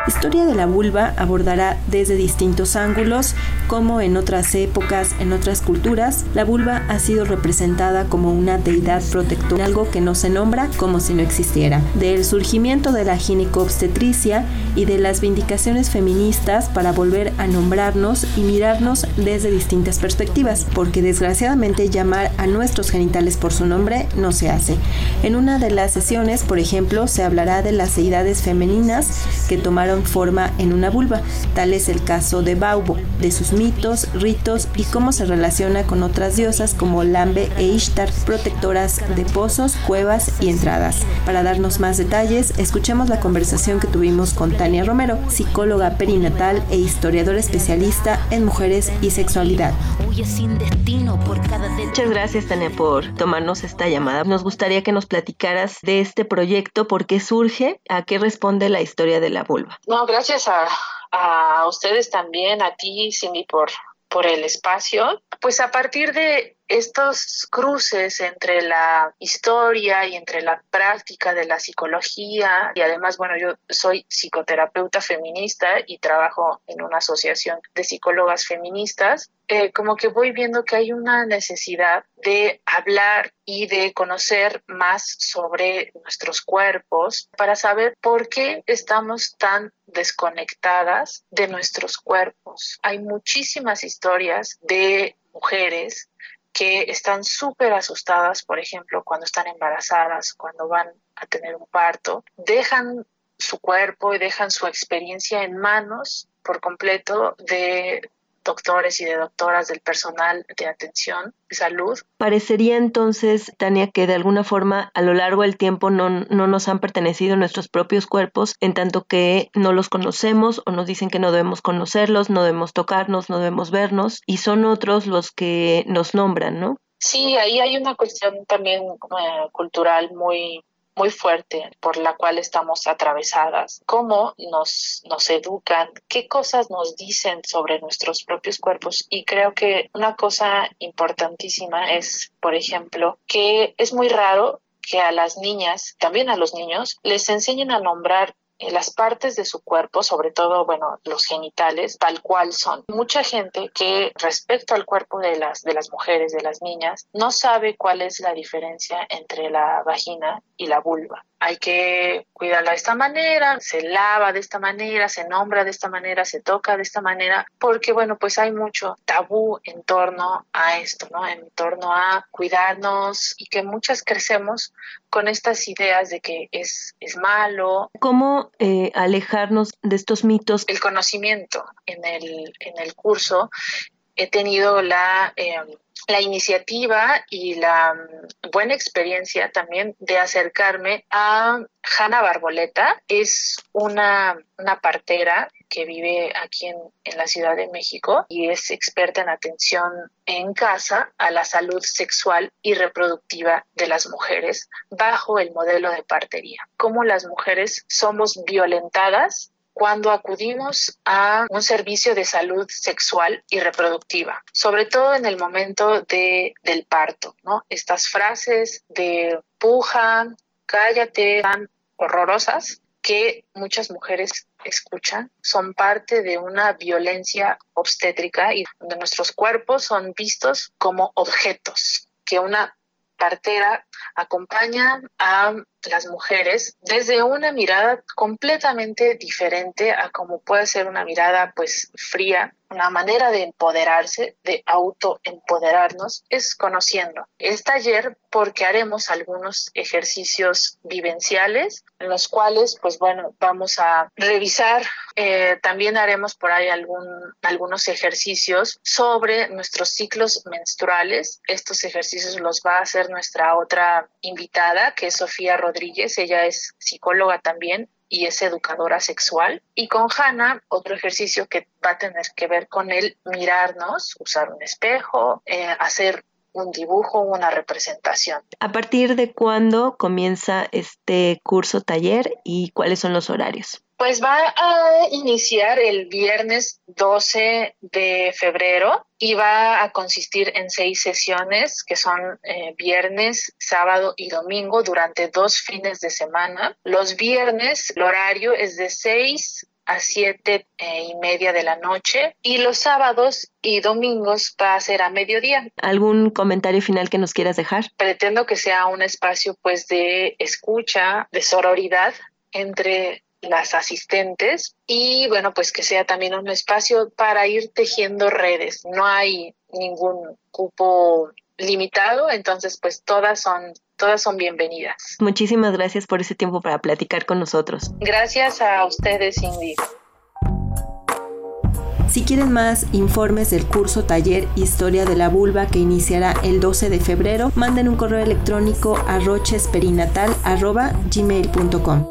Historia de la vulva abordará desde distintos ángulos, como en otras épocas, en otras culturas, la vulva ha sido representada como una deidad protectora, algo que no se nombra como si no existiera. Del surgimiento de la ginecobstetricia y de las vindicaciones feministas para volver a nombrarnos y mirarnos desde distintas perspectivas, porque desgraciadamente llamar a nuestros genitales por su nombre no se hace. En una de las sesiones, por ejemplo, se hablará de las deidades femeninas que tomaron forma en una vulva. Tal es el caso de Baubo, de sus mitos, ritos y cómo se relaciona con otras diosas como Lambe e Ishtar, protectoras de pozos, cuevas y entradas. Para darnos más detalles, escuchemos la conversación que tuvimos con Tania Romero, psicóloga perinatal e historiadora especialista en mujeres y sexualidad. Muchas gracias Tania por tomarnos esta llamada. Nos gustaría que nos platicaras de este proyecto, por qué surge, a qué responde la historia de la vulva. No, gracias a, a ustedes también, a ti, Cindy, por, por el espacio. Pues a partir de estos cruces entre la historia y entre la práctica de la psicología y además, bueno, yo soy psicoterapeuta feminista y trabajo en una asociación de psicólogas feministas, eh, como que voy viendo que hay una necesidad de hablar y de conocer más sobre nuestros cuerpos para saber por qué estamos tan desconectadas de nuestros cuerpos. Hay muchísimas historias de mujeres que están súper asustadas, por ejemplo, cuando están embarazadas, cuando van a tener un parto, dejan su cuerpo y dejan su experiencia en manos por completo de doctores y de doctoras del personal de atención de salud. Parecería entonces, Tania, que de alguna forma a lo largo del tiempo no, no nos han pertenecido nuestros propios cuerpos, en tanto que no los conocemos o nos dicen que no debemos conocerlos, no debemos tocarnos, no debemos vernos, y son otros los que nos nombran, ¿no? Sí, ahí hay una cuestión también eh, cultural muy muy fuerte por la cual estamos atravesadas, cómo nos, nos educan, qué cosas nos dicen sobre nuestros propios cuerpos. Y creo que una cosa importantísima es, por ejemplo, que es muy raro que a las niñas, también a los niños, les enseñen a nombrar las partes de su cuerpo, sobre todo, bueno, los genitales, tal cual son. Mucha gente que respecto al cuerpo de las, de las mujeres, de las niñas, no sabe cuál es la diferencia entre la vagina y la vulva hay que cuidarla de esta manera, se lava de esta manera, se nombra de esta manera, se toca de esta manera, porque bueno, pues hay mucho tabú en torno a esto, ¿no? En torno a cuidarnos y que muchas crecemos con estas ideas de que es, es malo. ¿Cómo eh, alejarnos de estos mitos? El conocimiento en el, en el curso he tenido la... Eh, la iniciativa y la mm, buena experiencia también de acercarme a Hanna Barboleta. Es una, una partera que vive aquí en, en, la Ciudad de México y es experta en atención en casa a la salud sexual y reproductiva de las mujeres bajo el modelo de partería. Cómo las mujeres somos violentadas cuando acudimos a un servicio de salud sexual y reproductiva, sobre todo en el momento de, del parto, ¿no? Estas frases de puja, cállate, tan horrorosas que muchas mujeres escuchan son parte de una violencia obstétrica y donde nuestros cuerpos son vistos como objetos que una partera acompaña a las mujeres desde una mirada completamente diferente a como puede ser una mirada pues fría una manera de empoderarse, de autoempoderarnos, es conociendo. Es taller porque haremos algunos ejercicios vivenciales en los cuales, pues bueno, vamos a revisar. Eh, también haremos por ahí algún, algunos ejercicios sobre nuestros ciclos menstruales. Estos ejercicios los va a hacer nuestra otra invitada, que es Sofía Rodríguez. Ella es psicóloga también y es educadora sexual. Y con Hannah, otro ejercicio que va a tener que ver con el mirarnos, usar un espejo, eh, hacer un dibujo, una representación. ¿A partir de cuándo comienza este curso taller y cuáles son los horarios? Pues va a iniciar el viernes 12 de febrero y va a consistir en seis sesiones que son eh, viernes, sábado y domingo durante dos fines de semana. Los viernes el horario es de 6 a siete eh, y media de la noche y los sábados y domingos va a ser a mediodía. ¿Algún comentario final que nos quieras dejar? Pretendo que sea un espacio pues de escucha, de sororidad entre las asistentes y bueno, pues que sea también un espacio para ir tejiendo redes. No hay ningún cupo limitado, entonces pues todas son todas son bienvenidas. Muchísimas gracias por ese tiempo para platicar con nosotros. Gracias a ustedes, Ingrid. Si quieren más informes del curso taller Historia de la Vulva que iniciará el 12 de febrero, manden un correo electrónico a rochesperinatal.gmail.com.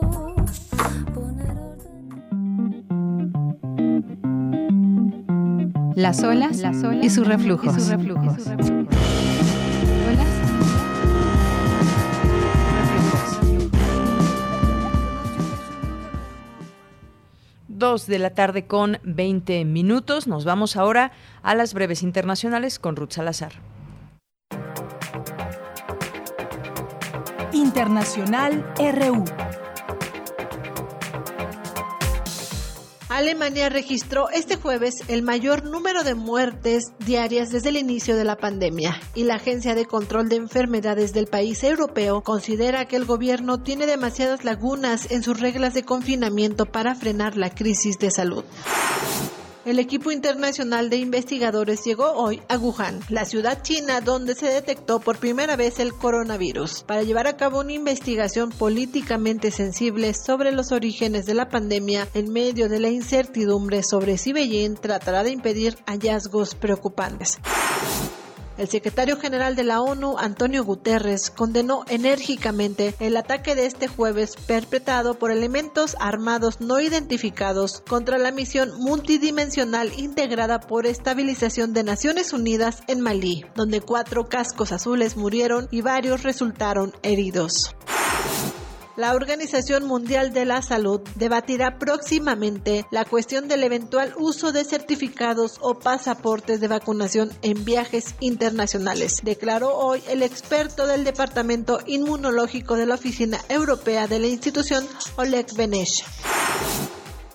Las olas, las olas y sus reflujos. Y sus reflujos. 2 de la tarde con 20 minutos. Nos vamos ahora a las breves internacionales con Ruth Salazar. Internacional RU. Alemania registró este jueves el mayor número de muertes diarias desde el inicio de la pandemia y la Agencia de Control de Enfermedades del país europeo considera que el gobierno tiene demasiadas lagunas en sus reglas de confinamiento para frenar la crisis de salud. El equipo internacional de investigadores llegó hoy a Wuhan, la ciudad china donde se detectó por primera vez el coronavirus, para llevar a cabo una investigación políticamente sensible sobre los orígenes de la pandemia en medio de la incertidumbre sobre si Beijing tratará de impedir hallazgos preocupantes. El secretario general de la ONU, Antonio Guterres, condenó enérgicamente el ataque de este jueves perpetrado por elementos armados no identificados contra la misión multidimensional integrada por estabilización de Naciones Unidas en Malí, donde cuatro cascos azules murieron y varios resultaron heridos. La Organización Mundial de la Salud debatirá próximamente la cuestión del eventual uso de certificados o pasaportes de vacunación en viajes internacionales, declaró hoy el experto del Departamento Inmunológico de la Oficina Europea de la institución, Oleg Benesh.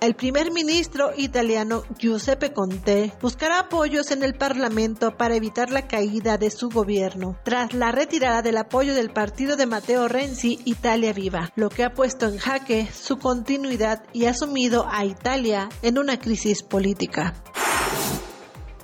El primer ministro italiano Giuseppe Conte buscará apoyos en el Parlamento para evitar la caída de su gobierno, tras la retirada del apoyo del partido de Matteo Renzi Italia Viva, lo que ha puesto en jaque su continuidad y ha sumido a Italia en una crisis política.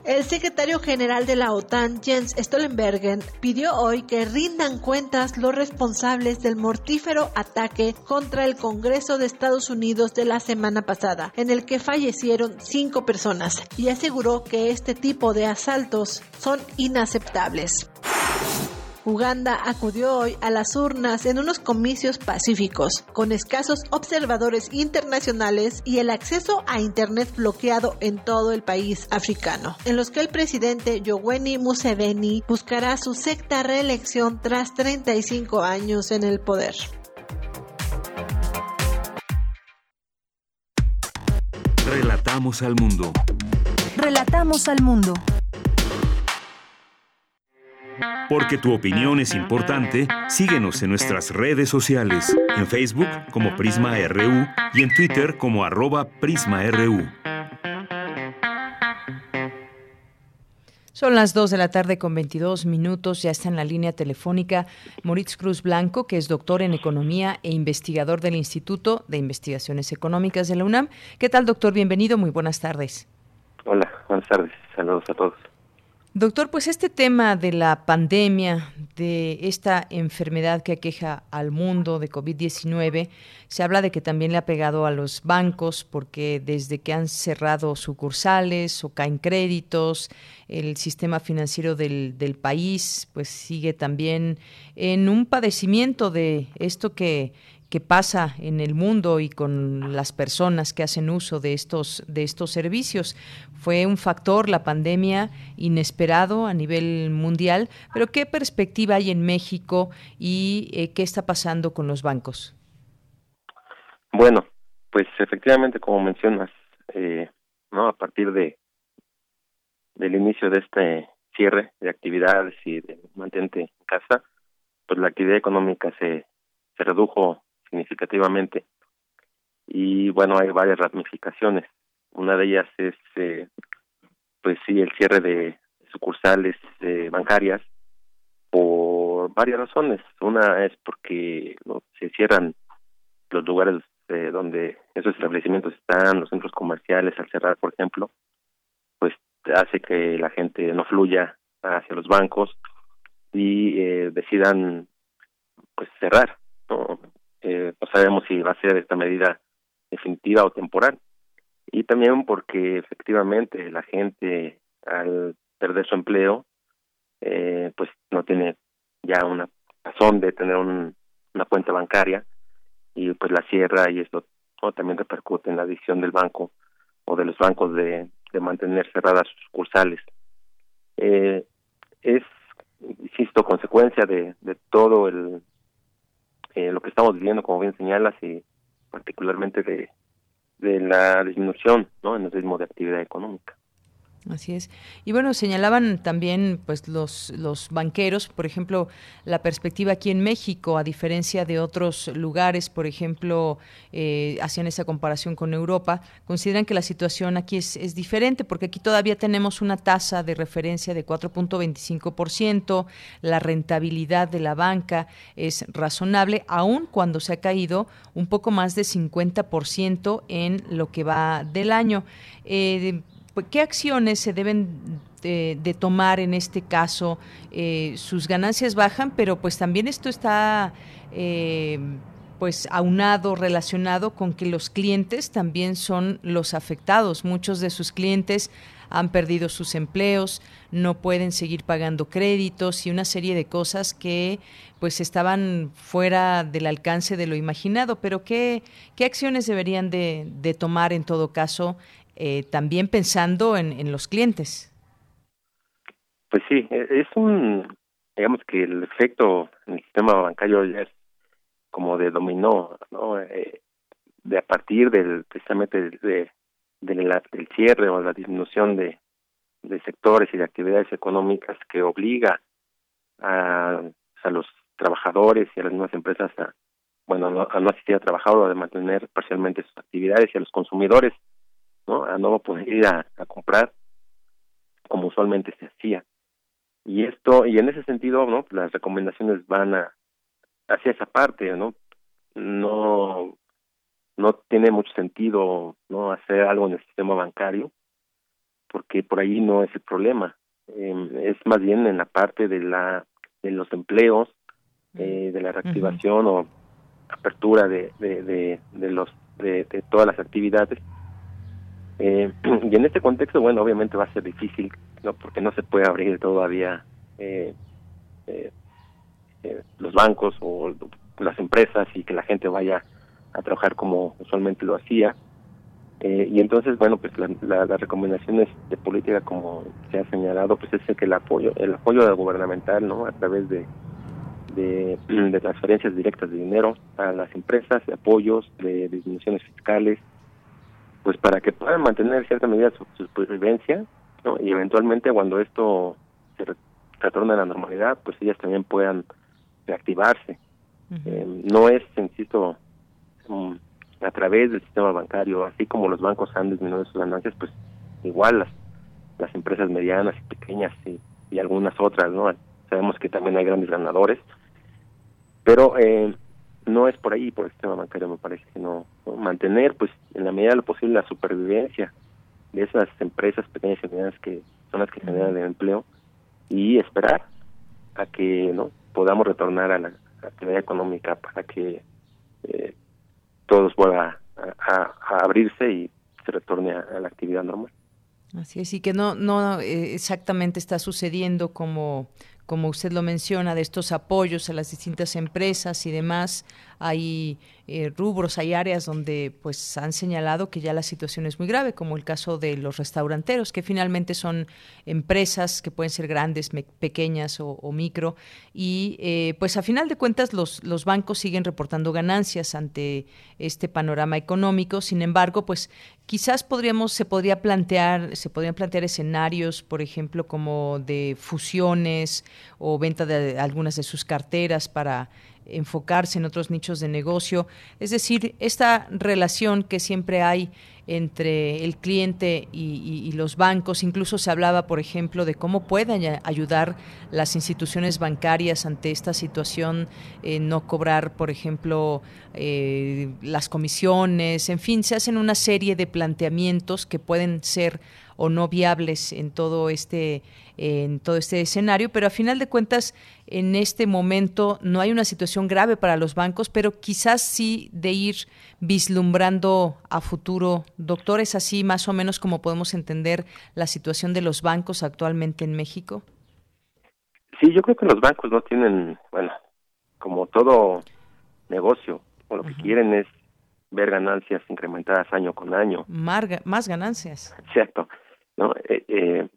El secretario general de la OTAN, Jens Stoltenberg, pidió hoy que rindan cuentas los responsables del mortífero ataque contra el Congreso de Estados Unidos de la semana pasada, en el que fallecieron cinco personas, y aseguró que este tipo de asaltos son inaceptables. Uganda acudió hoy a las urnas en unos comicios pacíficos, con escasos observadores internacionales y el acceso a Internet bloqueado en todo el país africano, en los que el presidente Yoweri Museveni buscará su sexta reelección tras 35 años en el poder. Relatamos al mundo. Relatamos al mundo. Porque tu opinión es importante, síguenos en nuestras redes sociales, en Facebook como Prisma RU y en Twitter como arroba PrismaRU. Son las 2 de la tarde con 22 minutos, ya está en la línea telefónica Moritz Cruz Blanco, que es doctor en Economía e investigador del Instituto de Investigaciones Económicas de la UNAM. ¿Qué tal, doctor? Bienvenido, muy buenas tardes. Hola, buenas tardes, saludos a todos. Doctor, pues este tema de la pandemia, de esta enfermedad que aqueja al mundo de COVID-19, se habla de que también le ha pegado a los bancos porque desde que han cerrado sucursales o caen créditos, el sistema financiero del, del país pues sigue también en un padecimiento de esto que que pasa en el mundo y con las personas que hacen uso de estos de estos servicios. Fue un factor la pandemia inesperado a nivel mundial, pero ¿qué perspectiva hay en México y eh, qué está pasando con los bancos? Bueno, pues efectivamente, como mencionas, eh, no a partir de del inicio de este cierre de actividades y de mantente en casa, pues la actividad económica se se redujo significativamente. Y bueno, hay varias ramificaciones. Una de ellas es, eh, pues sí, el cierre de sucursales eh, bancarias por varias razones. Una es porque se cierran los lugares eh, donde esos establecimientos están, los centros comerciales, al cerrar, por ejemplo, pues hace que la gente no fluya hacia los bancos y decidan pues cerrar. ¿no? Eh, no sabemos si va a ser esta medida definitiva o temporal. Y también porque efectivamente la gente al perder su empleo, eh, pues no tiene ya una razón de tener un, una cuenta bancaria y pues la cierra y esto también repercute en la decisión del banco o de los bancos de, mantener cerradas sus sucursales. Eh, es, insisto, consecuencia de todo el eh, lo que estamos viviendo, como bien señalas, y particularmente de, de la disminución ¿no? en el ritmo de actividad económica. Así es. Y bueno, señalaban también pues los, los banqueros, por ejemplo, la perspectiva aquí en México, a diferencia de otros lugares, por ejemplo, eh, hacían esa comparación con Europa, consideran que la situación aquí es, es diferente, porque aquí todavía tenemos una tasa de referencia de 4.25%, la rentabilidad de la banca es razonable, aun cuando se ha caído un poco más de 50% en lo que va del año. Eh, ¿qué acciones se deben de, tomar en este caso? Eh, sus ganancias bajan, pero pues también esto está eh, pues aunado, relacionado con que los clientes también son los afectados. Muchos de sus clientes han perdido sus empleos, no pueden seguir pagando créditos y una serie de cosas que pues estaban fuera del alcance de lo imaginado. Pero ¿qué, qué acciones deberían de, de tomar en todo caso eh, también pensando en, los clientes. Pues sí, e, es un, digamos que el efecto en el sistema bancario ya es como de dominó, ¿no? Eh, de a partir del precisamente de, del cierre o la disminución de, de sectores y de actividades económicas que obliga a, a los trabajadores y a las nuevas empresas a bueno a no asistir a trabajar o a mantener parcialmente sus actividades y a los consumidores a no poder ir a, comprar como usualmente se hacía. Y esto, y en ese sentido, ¿no? Las recomendaciones van a, hacia esa parte, ¿no? No, no tiene mucho sentido, ¿no? Hacer algo en el sistema bancario, porque por ahí no es el problema. Em, es más bien en la parte de la, de los empleos, eh, de la reactivación o apertura de, de, de, de los, de, de todas las actividades eh, (clears throat) y en este contexto, bueno, obviamente va a ser difícil, ¿no? porque no se puede abrir todavía eh, eh, eh, los bancos o las empresas y que la gente vaya a trabajar como usualmente lo hacía. Eh, y entonces, bueno, pues la, las recomendaciones de política, como se ha señalado, pues es que el apoyo, el apoyo gubernamental, ¿no? A través de, de, (clears throat) transferencias directas de dinero a las empresas, de apoyos, de disminuciones fiscales, pues para que puedan mantener cierta medida su, supervivencia ¿no? y eventualmente cuando esto se retorne a la normalidad pues ellas también puedan reactivarse. Eh, no es insisto mm, a través del sistema bancario así como los bancos han disminuido sus ganancias pues igual las las empresas medianas y pequeñas y, y algunas otras no sabemos que también hay grandes ganadores. Pero eh, no es por ahí, por el sistema bancario, me parece, sino mantener, pues, en la medida de lo posible, la supervivencia de esas empresas pequeñas y medianas que son las que generan el empleo y esperar a que no podamos retornar a la actividad económica para que eh, todos vuelva a, abrirse y se retorne a, la actividad normal. Así es, y que no, no eh, exactamente está sucediendo como como usted lo menciona, de estos apoyos a las distintas empresas y demás, hay eh, rubros, hay áreas donde pues han señalado que ya la situación es muy grave, como el caso de los restauranteros, que finalmente son empresas que pueden ser grandes, pequeñas o, micro, y eh, pues a final de cuentas los, los bancos siguen reportando ganancias ante este panorama económico, sin embargo, pues quizás podríamos, se podría plantear, se podrían plantear escenarios, por ejemplo, como de fusiones o venta de algunas de sus carteras para enfocarse en otros nichos de negocio. Es decir, esta relación que siempre hay entre el cliente y, los bancos. Incluso se hablaba, por ejemplo, de cómo pueden ayudar las instituciones bancarias ante esta situación, eh, no cobrar, por ejemplo, eh, las comisiones. En fin, se hacen una serie de planteamientos que pueden ser o no viables en todo este en todo este escenario, pero a final de cuentas en este momento no hay una situación grave para los bancos, pero quizás sí de ir vislumbrando a futuro. Doctor, ¿es así más o menos como podemos entender la situación de los bancos actualmente en México? Sí, yo creo que los bancos no tienen, bueno, como todo negocio, o lo que quieren es ver ganancias incrementadas año con año. más ganancias. (laughs) Cierto. ¿No? Eh, eh,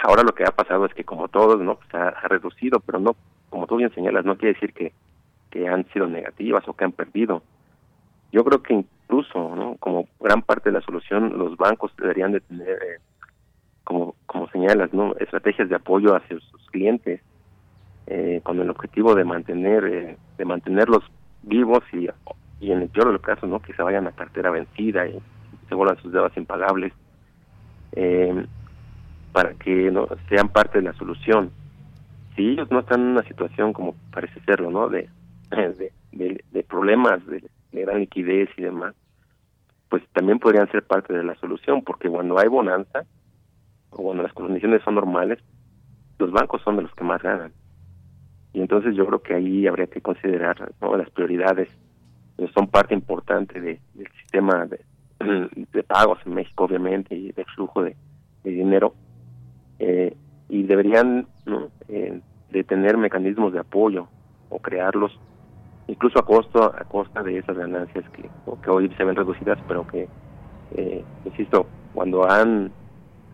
ahora lo que ha pasado es que como todos, ¿no? Pues ha, reducido, pero no, como tú bien señalas, no quiere decir que, que han sido negativas o que han perdido. Yo creo que incluso, ¿no? Como gran parte de la solución, los bancos deberían de tener, eh, como, como señalas, ¿no? Estrategias de apoyo hacia sus clientes, eh, con el objetivo de mantener, eh, de mantenerlos vivos y, y en el peor de los casos, ¿no? Que se vayan a cartera vencida y se vuelvan sus deudas impagables, para que no sean parte de la solución. Si ellos no están en una situación como parece serlo, ¿no? De, (clears throat) problemas de, gran liquidez y demás, pues también podrían ser parte de la solución, porque cuando hay bonanza, o cuando las condiciones son normales, los bancos son de los que más ganan. Y entonces yo creo que ahí habría que considerar las prioridades, son parte importante de, del sistema de, (clears throat) de, pagos en México, obviamente, y del flujo de, dinero, eh, y deberían ¿no? eh, de tener mecanismos de apoyo o crearlos incluso a costo a costa de esas ganancias que, que hoy se ven reducidas pero que eh, insisto cuando han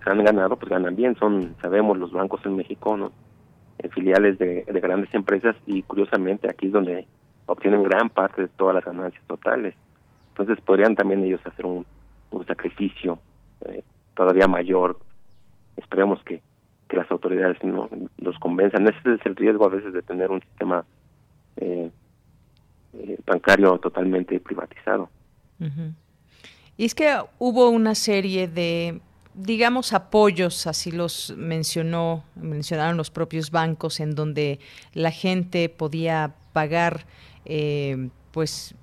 han ganado pues ganan bien son sabemos los bancos en México no en filiales de, grandes empresas y curiosamente aquí es donde obtienen gran parte de todas las ganancias totales entonces podrían también ellos hacer un, un sacrificio eh, todavía mayor. Esperemos que que las autoridades no los convenzan. Ese es el riesgo a veces de tener un sistema eh, eh, bancario totalmente privatizado. Y es que hubo una serie de, digamos, apoyos, así los mencionó, mencionaron los propios bancos, en donde la gente podía pagar, eh, pues,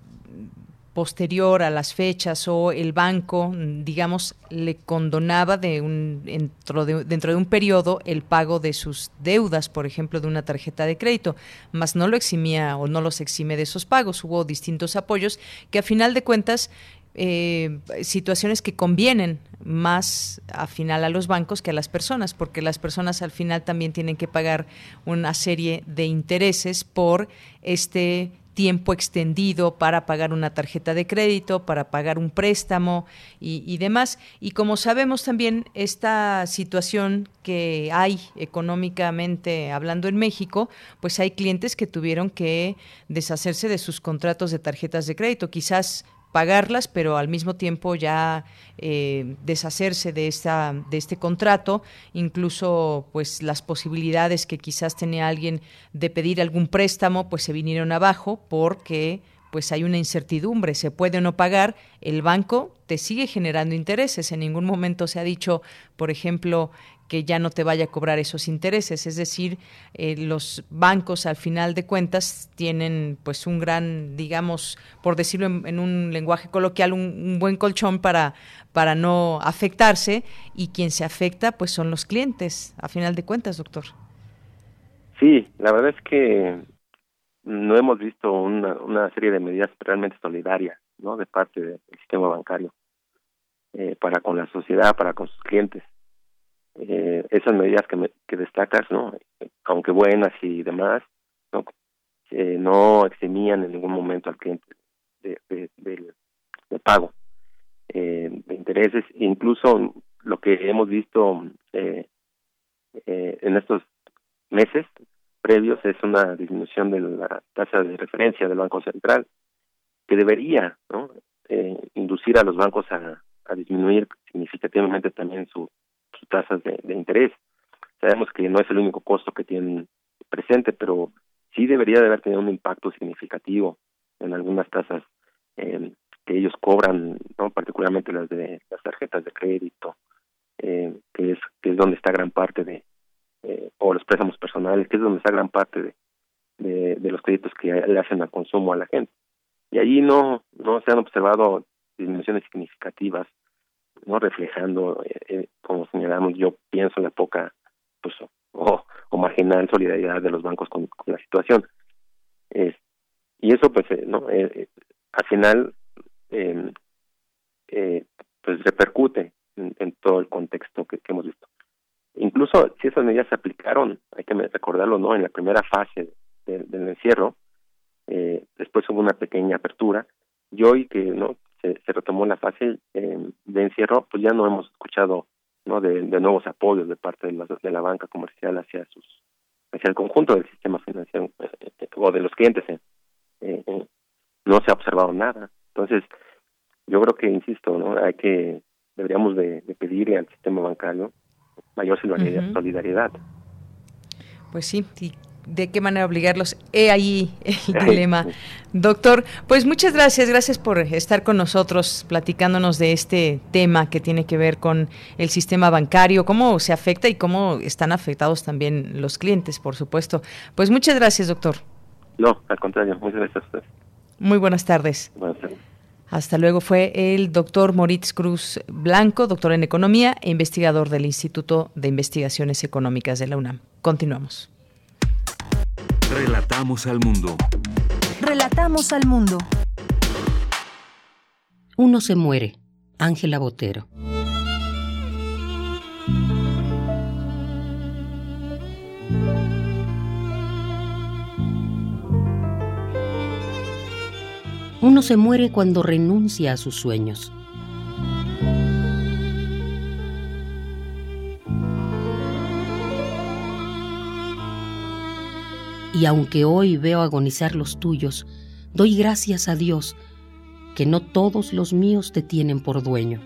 posterior a las fechas o el banco, digamos, le condonaba de un, dentro, de, dentro de un periodo el pago de sus deudas, por ejemplo, de una tarjeta de crédito, mas no lo eximía o no los exime de esos pagos. Hubo distintos apoyos que a final de cuentas eh, situaciones que convienen más a final a los bancos que a las personas, porque las personas al final también tienen que pagar una serie de intereses por este tiempo extendido para pagar una tarjeta de crédito, para pagar un préstamo y, demás. Y como sabemos también, esta situación que hay económicamente hablando en México, pues hay clientes que tuvieron que deshacerse de sus contratos de tarjetas de crédito. Quizás pagarlas, pero al mismo tiempo ya eh, deshacerse de esta de este contrato, incluso pues las posibilidades que quizás tenía alguien de pedir algún préstamo, pues se vinieron abajo porque pues hay una incertidumbre, se puede o no pagar, el banco te sigue generando intereses. En ningún momento se ha dicho, por ejemplo, que ya no te vaya a cobrar esos intereses. Es decir, eh, los bancos al final de cuentas tienen pues un gran, digamos, por decirlo en, un lenguaje coloquial, un, buen colchón para, para no afectarse y quien se afecta pues son los clientes, a final de cuentas, doctor. Sí, la verdad es que no hemos visto una, serie de medidas realmente solidarias ¿no? de parte del sistema bancario eh, para con la sociedad, para con sus clientes eh, esas medidas que, me, que destacas, ¿no? aunque buenas y demás, no, eh, no eximían en ningún momento al cliente de, de, de, pago eh, de intereses. Incluso lo que hemos visto eh, eh, en estos meses previos es una disminución de la tasa de referencia del Banco Central que debería ¿no? eh, inducir a los bancos a, a disminuir significativamente también su tasas de, interés. Sabemos que no es el único costo que tienen presente, pero sí debería de haber tenido un impacto significativo en algunas tasas eh, que ellos cobran, no particularmente las de las tarjetas de crédito, eh, que es que es donde está gran parte de eh, o los préstamos personales, que es donde está gran parte de, de, de los créditos que le hacen al consumo a la gente. Y allí no no se han observado disminuciones significativas no reflejando, eh, eh, como señalamos, yo pienso la poca pues o, marginal solidaridad de los bancos con, la situación. Eh, y eso pues eh, no eh, al final eh, pues repercute en, todo el contexto que, hemos visto. Incluso si esas medidas se aplicaron, hay que recordarlo, ¿no? En la primera fase del encierro, después hubo una pequeña apertura y hoy que no se, retomó la fase eh, de encierro, pues ya no hemos escuchado no de, nuevos apoyos de parte de la, de la banca comercial hacia sus hacia el conjunto del sistema financiero eh, o de los clientes. Eh, no se ha observado nada. Entonces, ¿no? Hay que, deberíamos de, pedirle al sistema bancario mayor solidaridad. Pues sí, de qué manera obligarlos. He ahí el (laughs) dilema. Doctor, pues muchas gracias, gracias por estar con nosotros platicándonos de este tema que tiene que ver con el sistema bancario, cómo se afecta y cómo están afectados también los clientes, por supuesto. Pues muchas gracias, doctor. No, al contrario, muchas gracias a usted. Muy buenas tardes. Buenas tardes. Hasta luego fue el doctor Moritz Cruz Blanco, doctor en Economía e investigador del Instituto de Investigaciones Económicas de la UNAM. Continuamos. Relatamos al mundo. Relatamos al mundo. Uno se muere. Ángela Botero. Uno se muere cuando renuncia a sus sueños. Y aunque hoy veo agonizar los tuyos, doy gracias a Dios que no todos los míos te tienen por dueño.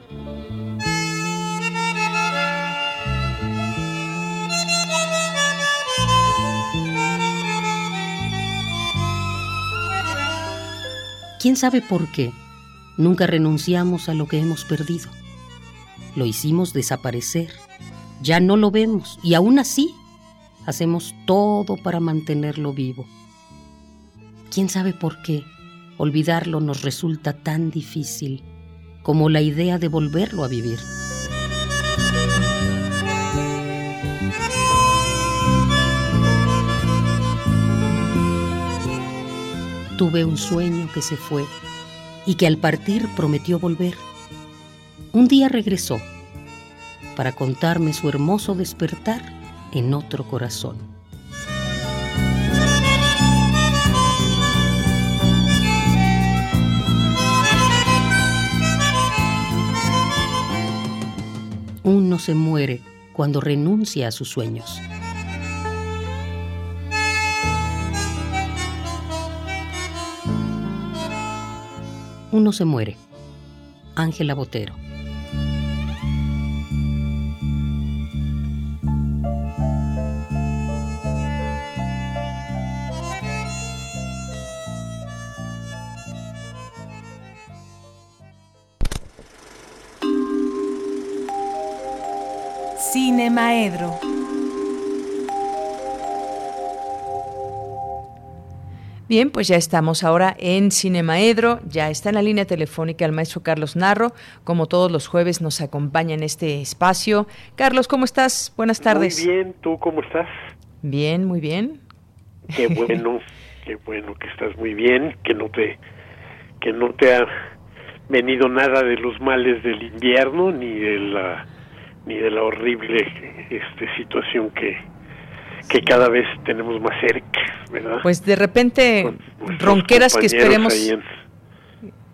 ¿Quién sabe por qué? Nunca renunciamos a lo que hemos perdido. Lo hicimos desaparecer. Ya no lo vemos y aún así hacemos todo para mantenerlo vivo. ¿Quién sabe por qué? Olvidarlo nos resulta tan difícil como la idea de volverlo a vivir. Tuve un sueño que se fue y que al partir prometió volver. Un día regresó para contarme su hermoso despertar en otro corazón. Uno se muere cuando renuncia a sus sueños. Uno se muere. Ángela Botero. Bien, pues ya estamos ahora en Cinemaedro, ya está en la línea telefónica el maestro Carlos Narro, como todos los jueves nos acompaña en este espacio. Carlos, ¿cómo estás? Buenas tardes. Muy bien, ¿tú cómo estás? Bien, muy bien. Qué (laughs) bueno, qué bueno que estás muy bien, que no te que no te ha venido nada de los males del invierno ni de la ni de la horrible este situación que que cada vez tenemos más cerca, ¿verdad? Pues de repente ronqueras que esperemos.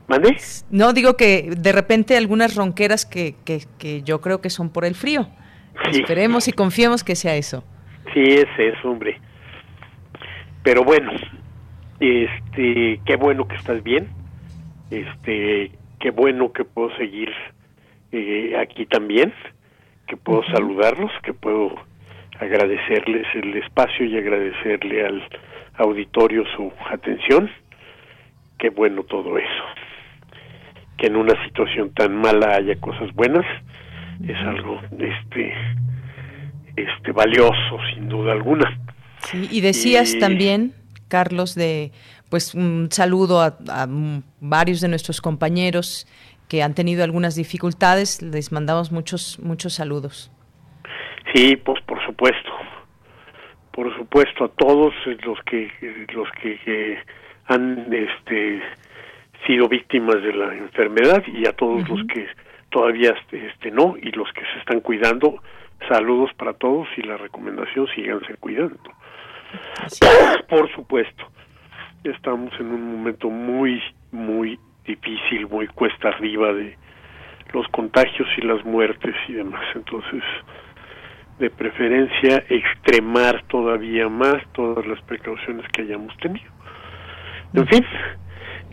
¿Mande? No, digo que de repente algunas ronqueras que, que, que yo creo que son por el frío. Esperemos y confiemos que sea eso. Sí, es eso, hombre. Pero bueno, este, qué bueno que estás bien. Este, qué bueno que puedo seguir eh, aquí también, que puedo saludarlos, que puedo agradecerles el espacio y agradecerle al auditorio su atención. Qué bueno todo eso. Que en una situación tan mala haya cosas buenas es algo este este valioso sin duda alguna. Sí, y decías también, Carlos, de pues un saludo a, a varios de nuestros compañeros que han tenido algunas dificultades, les mandamos muchos muchos saludos. Sí, pues por supuesto, por supuesto a todos los que los que, han este sido víctimas de la enfermedad y a todos los que todavía este no y los que se están cuidando saludos para todos y la recomendación síganse cuidando. Por supuesto estamos en un momento muy muy difícil muy cuesta arriba de los contagios y las muertes y demás entonces de preferencia extremar todavía más todas las precauciones que hayamos tenido. En fin,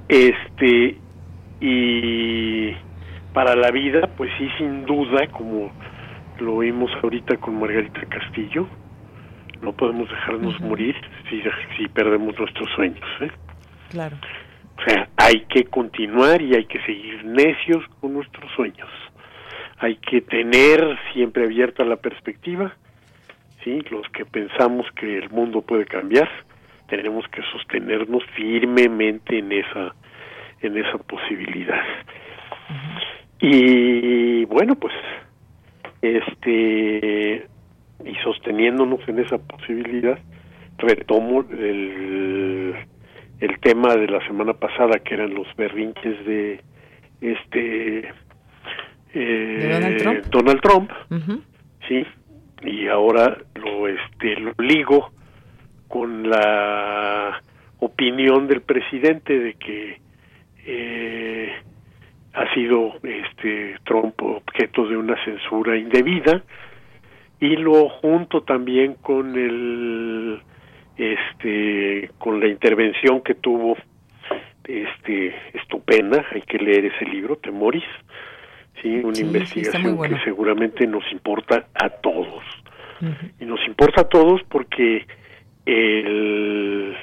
este y para la vida, pues sí, sin duda, como lo vimos ahorita con Margarita Castillo, no podemos dejarnos morir si, si perdemos nuestros sueños. ¿eh? Claro. O sea, hay que continuar y hay que seguir necios con nuestros sueños. Hay que tener siempre abierta la perspectiva, ¿sí? Los que pensamos que el mundo puede cambiar, tenemos que sostenernos firmemente en esa en esa posibilidad. Y bueno, pues este y sosteniéndonos en esa posibilidad, retomo el, el tema de la semana pasada que eran los berrinches de este eh, Donald Trump, sí, y ahora lo este lo ligo con la opinión del presidente de que eh, ha sido este Trump objeto de una censura indebida y lo junto también con el este con la intervención que tuvo este estupenda hay que leer ese libro Temoris sí una investigación que seguramente nos importa a todos. Y nos importa a todos porque el,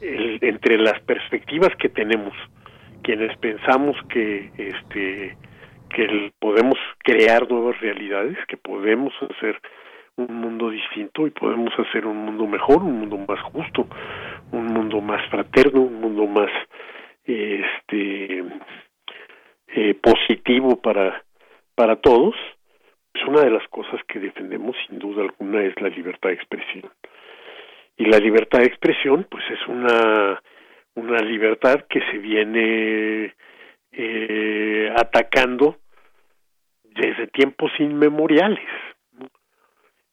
entre las perspectivas que tenemos quienes pensamos que este que podemos crear nuevas realidades, que podemos hacer un mundo distinto y podemos hacer un mundo mejor, un mundo más justo, un mundo más fraterno, un mundo más este eh, positivo para para todos. Es una de las cosas que defendemos sin duda alguna es la libertad de expresión. Y la libertad de expresión pues es una una libertad que se viene eh, atacando desde tiempos inmemoriales.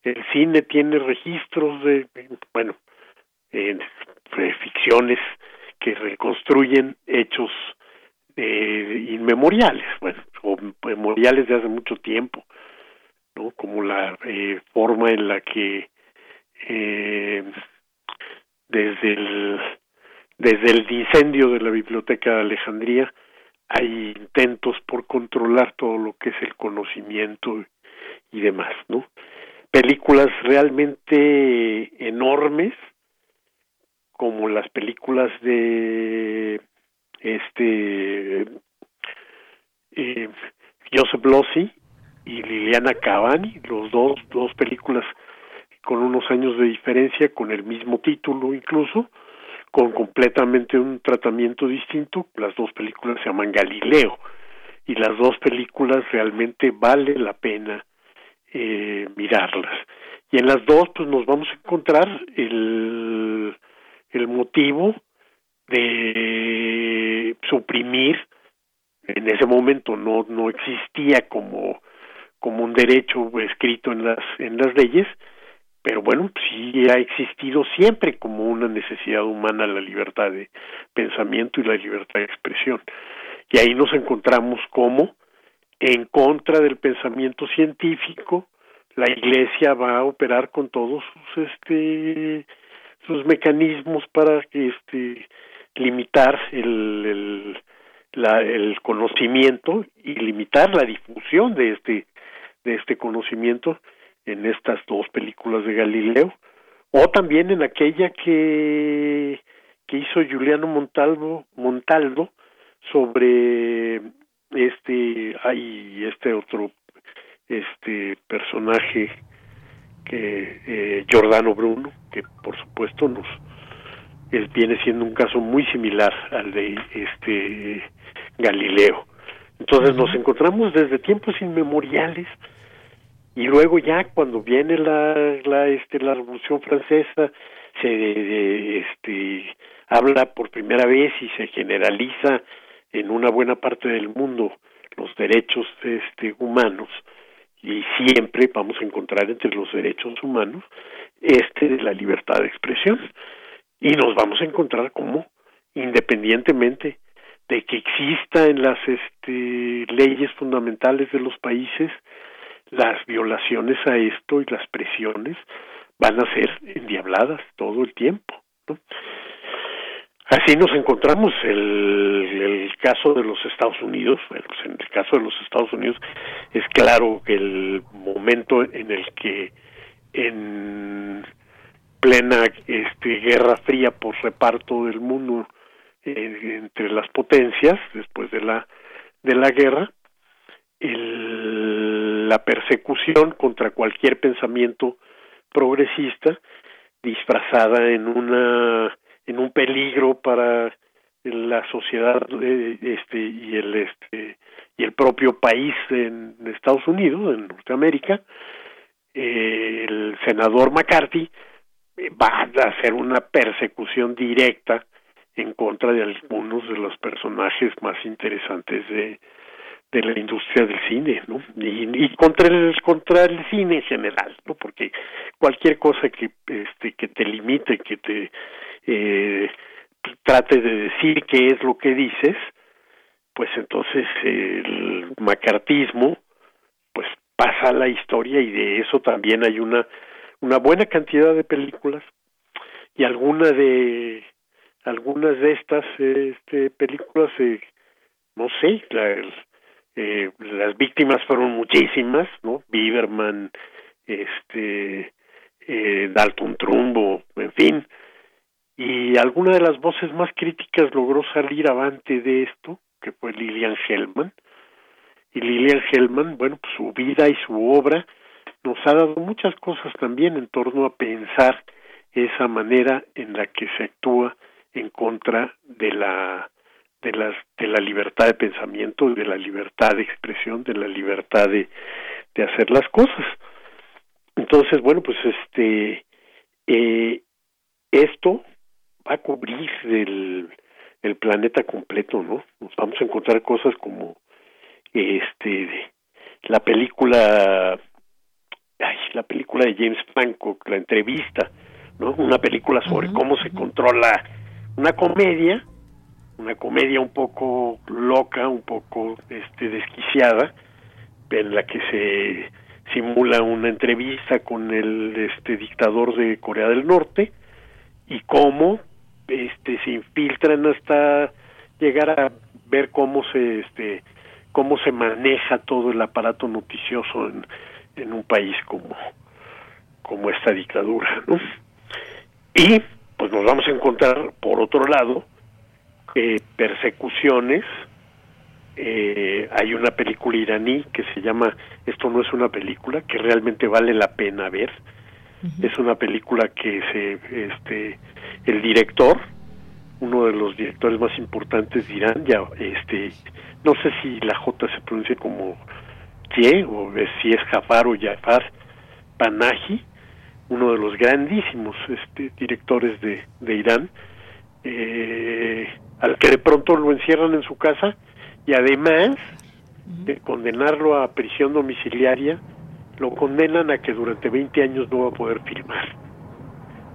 El cine tiene registros de, bueno, eh, ficciones que reconstruyen hechos eh, inmemoriales, bueno, o memoriales de hace mucho tiempo, ¿no? Como la eh, forma en la que eh, desde el desde el incendio de la biblioteca de Alejandría hay intentos por controlar todo lo que es el conocimiento y demás, ¿no? Películas realmente enormes, como las películas de este eh, Joseph Losey y Liliana Cavani, los dos, dos películas con unos años de diferencia, con el mismo título incluso, con completamente un tratamiento distinto. Las dos películas se llaman Galileo y las dos películas realmente vale la pena eh, mirarlas. Y en las dos pues nos vamos a encontrar el, el motivo de suprimir en ese momento no no existía como como un derecho escrito en las en las leyes pero bueno, sí ha existido siempre como una necesidad humana la libertad de pensamiento y la libertad de expresión. Y ahí nos encontramos como en contra del pensamiento científico, la Iglesia va a operar con todos sus este sus mecanismos para este limitar el, el, la, el conocimiento y limitar la difusión de este de este conocimiento en estas dos películas de Galileo. O también en aquella que que hizo Juliano Montalvo Montaldo sobre este hay este otro este personaje que eh, Giordano Bruno que por supuesto nos él viene siendo un caso muy similar al de este Galileo. Entonces nos encontramos desde tiempos inmemoriales y luego ya cuando viene la, la este la revolución francesa se este habla por primera vez y se generaliza en una buena parte del mundo los derechos este humanos y siempre vamos a encontrar entre los derechos humanos este de la libertad de expresión y nos vamos a encontrar como independientemente de que exista en las este leyes fundamentales de los países las violaciones a esto y las presiones van a ser endiabladas todo el tiempo. Así nos encontramos. El, el caso de los Estados Unidos, pues en el caso de los Estados Unidos es claro que el momento en el que en plena este, guerra fría por reparto del mundo entre las potencias después de la de la guerra la persecución contra cualquier pensamiento progresista disfrazada en una en un peligro para la sociedad eh, este y el este y el propio país en Estados Unidos en Norteamérica eh, el senador McCarthy va a hacer una persecución directa en contra de algunos de los personajes más interesantes de, de la industria del cine, ¿no? Y, contra el contra el cine en general, ¿no? Porque cualquier cosa que este que te limite, que te eh, trate de decir qué es lo que dices, pues entonces el macartismo pues pasa a la historia y de eso también hay una una buena cantidad de películas y alguna de algunas de estas este, películas eh, no sé la, eh, las víctimas fueron muchísimas no Biberman este eh, Dalton Trumbo en fin. Y alguna de las voces más críticas logró salir avante de esto que fue Lilian Hellman. Y Lilian Hellman bueno pues su vida y su obra nos ha dado muchas cosas también en torno a pensar esa manera en la que se actúa en contra de la de las de la libertad de pensamiento de la libertad de expresión de la libertad de, de hacer las cosas. Entonces bueno pues este eh, esto va a cubrir el, el planeta completo no nos vamos a encontrar cosas como este la película ay, la película de James Franco, la entrevista, ¿no? Una película sobre cómo se controla una comedia, una comedia un poco loca, un poco este desquiciada, en la que se simula una entrevista con el este dictador de Corea del Norte y cómo este se infiltran hasta llegar a ver cómo se este cómo se maneja todo el aparato noticioso en, en un país como, como esta dictadura, ¿no? Y pues nos vamos a encontrar, por otro lado, eh, persecuciones. Eh, hay una película iraní que se llama Esto no es una película, que realmente vale la pena ver. Es una película que se, este, el director, uno de los directores más importantes de Irán, ya, este, no sé si la J se pronuncia como o si es Jafar o Jafar Panahi, uno de los grandísimos este, directores de, de Irán, eh, al que de pronto lo encierran en su casa y además de condenarlo a prisión domiciliaria, lo condenan a que durante 20 años no va a poder filmar.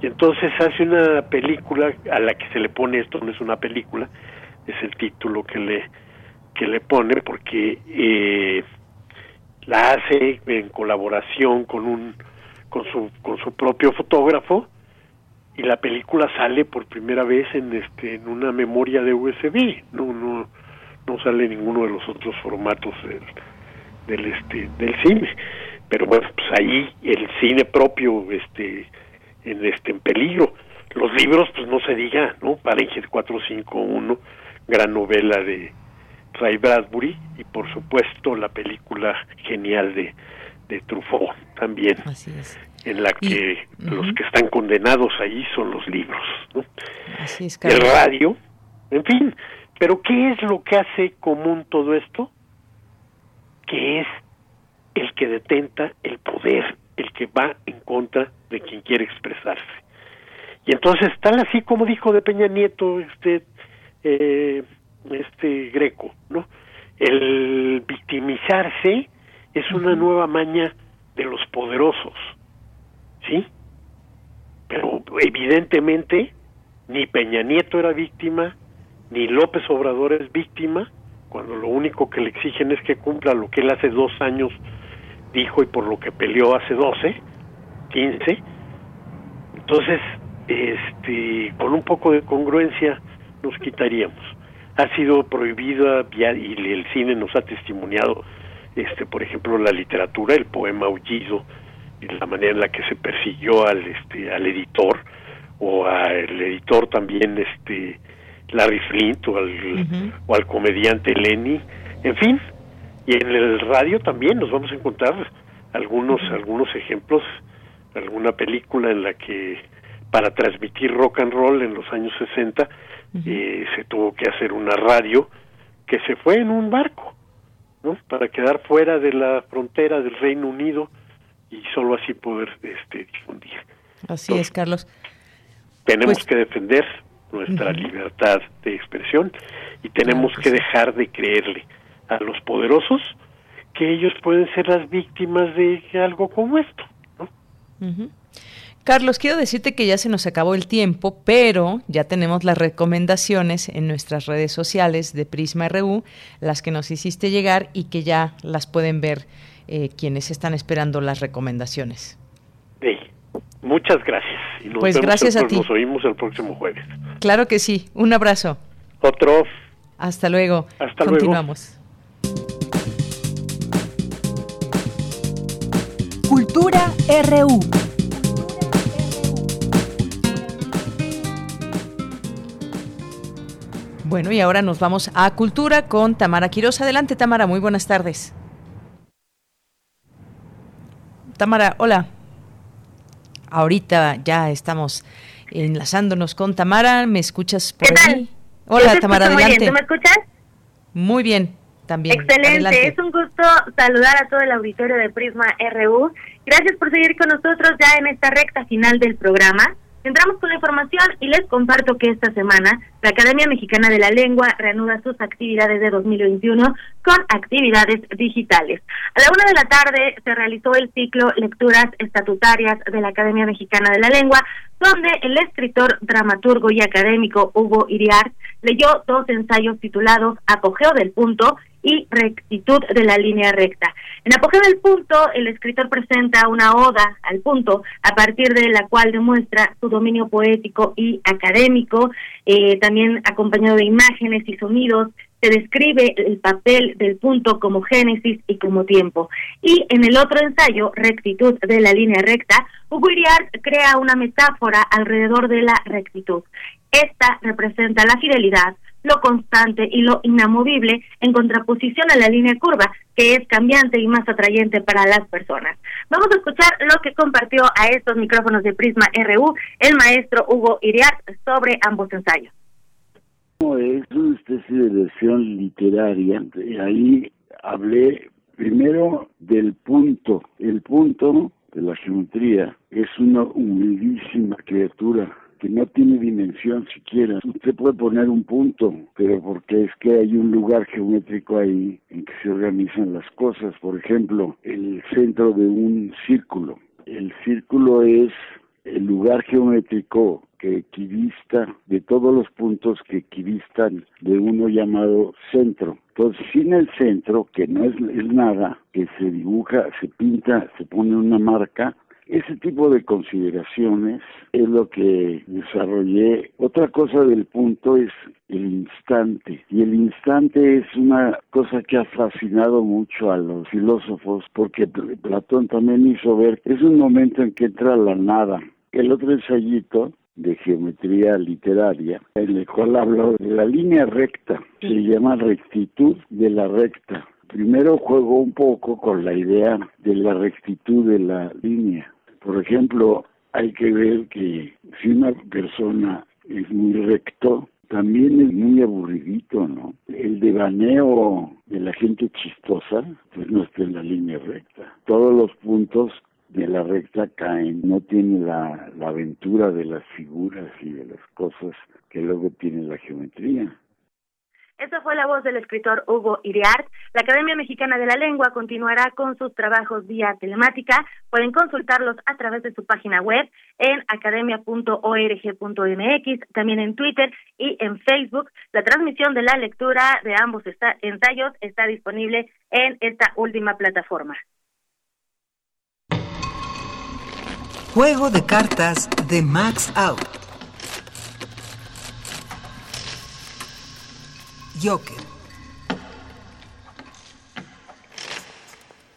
Y entonces hace una película a la que se le pone esto no es una película, es el título que le que le pone porque eh, la hace en colaboración con un con su con su propio fotógrafo y la película sale por primera vez en este en una memoria de USB no no no sale ninguno de los otros formatos del, del este del cine. Pero bueno pues ahí el cine propio este en este en peligro. Los libros pues no se diga no Fahrenheit 451 gran novela de Ray Bradbury y por supuesto la película genial de, de Truffaut también, en la que los que están condenados ahí son los libros, ¿no? el radio, en fin, pero ¿qué es lo que hace común todo esto? Que es el que detenta el poder, el que va en contra de quien quiere expresarse. Y entonces tal así como dijo de Peña Nieto, este eh, este Greco, ¿no? El victimizarse es una nueva maña de los poderosos, ¿sí? Pero evidentemente ni Peña Nieto era víctima, ni López Obrador es víctima, cuando lo único que le exigen es que cumpla lo que él hace dos años dijo y por lo que peleó hace doce, quince. Entonces, este, con un poco de congruencia nos quitaríamos. Ha sido prohibida y el cine nos ha testimoniado, este, por ejemplo, la literatura, el poema Aullido, y la manera en la que se persiguió al, este, al editor o al editor también, este, Larry Flint o al, o al comediante Lenny, en fin, y en el radio también nos vamos a encontrar algunos algunos ejemplos alguna película en la que para transmitir rock and roll en los años 60 eh, se tuvo que hacer una radio que se fue en un barco ¿no? para quedar fuera de la frontera del Reino Unido y solo así poder este difundir. Así es Carlos. tenemos pues que defender nuestra libertad de expresión y tenemos que dejar de creerle a los poderosos que ellos pueden ser las víctimas de algo como esto. Carlos, quiero decirte que ya se nos acabó el tiempo, pero ya tenemos las recomendaciones en nuestras redes sociales de Prisma RU, las que nos hiciste llegar y que ya las pueden ver eh, quienes están esperando las recomendaciones. Sí, muchas gracias. Y nos pues gracias a ti. Nos oímos el próximo jueves. Claro que sí. Un abrazo. Otro. Hasta luego. Hasta Continuamos. Cultura RU. Bueno, y ahora nos vamos a Cultura con Tamara Quiroz. Adelante, Tamara, muy buenas tardes. Tamara, hola. Ahorita ya estamos enlazándonos con Tamara. ¿Me escuchas por ahí? Hola, Tamara, adelante. ¿Tú me escuchas? Muy bien. También. Excelente, es un gusto saludar a todo el auditorio de Prisma RU. Gracias por seguir con nosotros ya en esta recta final del programa. Entramos con la información y les comparto que esta semana la Academia Mexicana de la Lengua reanuda sus actividades de 2021 con actividades digitales. A la una de la tarde se realizó el ciclo Lecturas Estatutarias de la Academia Mexicana de la Lengua, donde el escritor, dramaturgo y académico Hugo Iriart leyó dos ensayos titulados Apogeo del Punto y rectitud de la línea recta. En Apogeo del Punto, el escritor presenta una oda al punto, a partir de la cual demuestra su dominio poético y académico, eh, también acompañado de imágenes y sonidos, se describe el papel del punto como génesis y como tiempo. Y en el otro ensayo, Rectitud de la línea recta, Hugo Iriart crea una metáfora alrededor de la rectitud. Esta representa la fidelidad, lo constante y lo inamovible en contraposición a la línea curva, que es cambiante y más atrayente para las personas. Vamos a escuchar lo que compartió a estos micrófonos de Prisma RU el maestro Hugo Iriart sobre ambos ensayos. Es una especie de versión literaria. Ahí hablé primero del punto. El punto de la geometría es una humildísima criatura que no tiene dimensión siquiera. Usted puede poner un punto, pero porque es que hay un lugar geométrico ahí en que se organizan las cosas. Por ejemplo, el centro de un círculo. El círculo es el lugar geométrico que equivista de todos los puntos que equivistan de uno llamado centro. Entonces, sin el centro, que no es, es nada, que se dibuja, se pinta, se pone una marca, ese tipo de consideraciones es lo que desarrollé. Otra cosa del punto es el instante. Y el instante es una cosa que ha fascinado mucho a los filósofos porque Platón también hizo ver es un momento en que entra la nada. El otro ensayito de geometría literaria, en el cual hablo de la línea recta, se llama rectitud de la recta. Primero juego un poco con la idea de la rectitud de la línea por ejemplo, hay que ver que si una persona es muy recto, también es muy aburridito, ¿no? El devaneo de la gente chistosa, pues no está en la línea recta. Todos los puntos de la recta caen, no tiene la, aventura de las figuras y de las cosas que luego tiene la geometría. Esta fue la voz del escritor Hugo Iriart. La Academia Mexicana de la Lengua continuará con sus trabajos vía telemática. Pueden consultarlos a través de su página web en academia.org.mx, también en Twitter y en Facebook. La transmisión de la lectura de ambos ensayos está disponible en esta última plataforma. Juego de cartas de Max Out. Joker.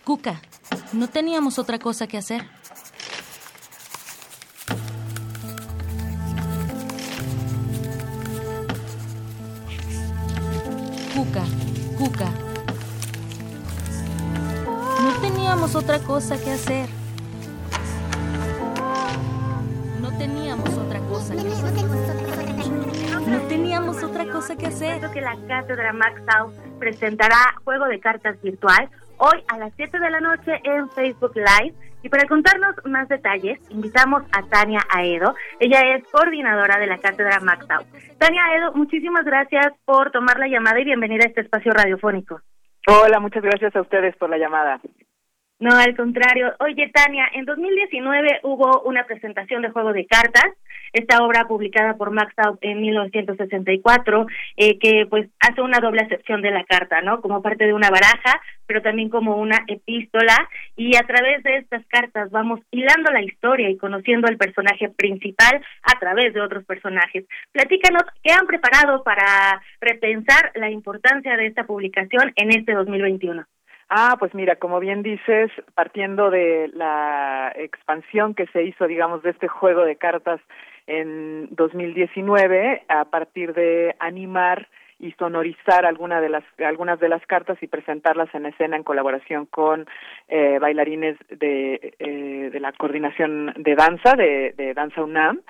Cuca, no teníamos otra cosa que hacer. Cuca, Cuca. No teníamos otra cosa que hacer. Cosa que hacer. Creo que la cátedra Max Out presentará juego de cartas virtual hoy a las 7 de la noche en Facebook Live. Y para contarnos más detalles, invitamos a Tania Aedo. Ella es coordinadora de la cátedra Max Out. Tania Aedo, muchísimas gracias por tomar la llamada y bienvenida a este espacio radiofónico. Hola, muchas gracias a ustedes por la llamada. No, al contrario. Oye, Tania, en 2019 hubo una presentación de juego de cartas, esta obra publicada por Max Out en 1964, eh, que pues hace una doble acepción de la carta, ¿no? Como parte de una baraja, pero también como una epístola, y a través de estas cartas vamos hilando la historia y conociendo al personaje principal a través de otros personajes. Platícanos qué han preparado para repensar la importancia de esta publicación en este 2021. Ah, pues mira, como bien dices, partiendo de la expansión que se hizo, digamos, de este juego de cartas en 2019, a partir de animar y sonorizar alguna de las algunas de las cartas y presentarlas en escena en colaboración con eh, bailarines de, eh, de la coordinación de danza de, de danza UNAM.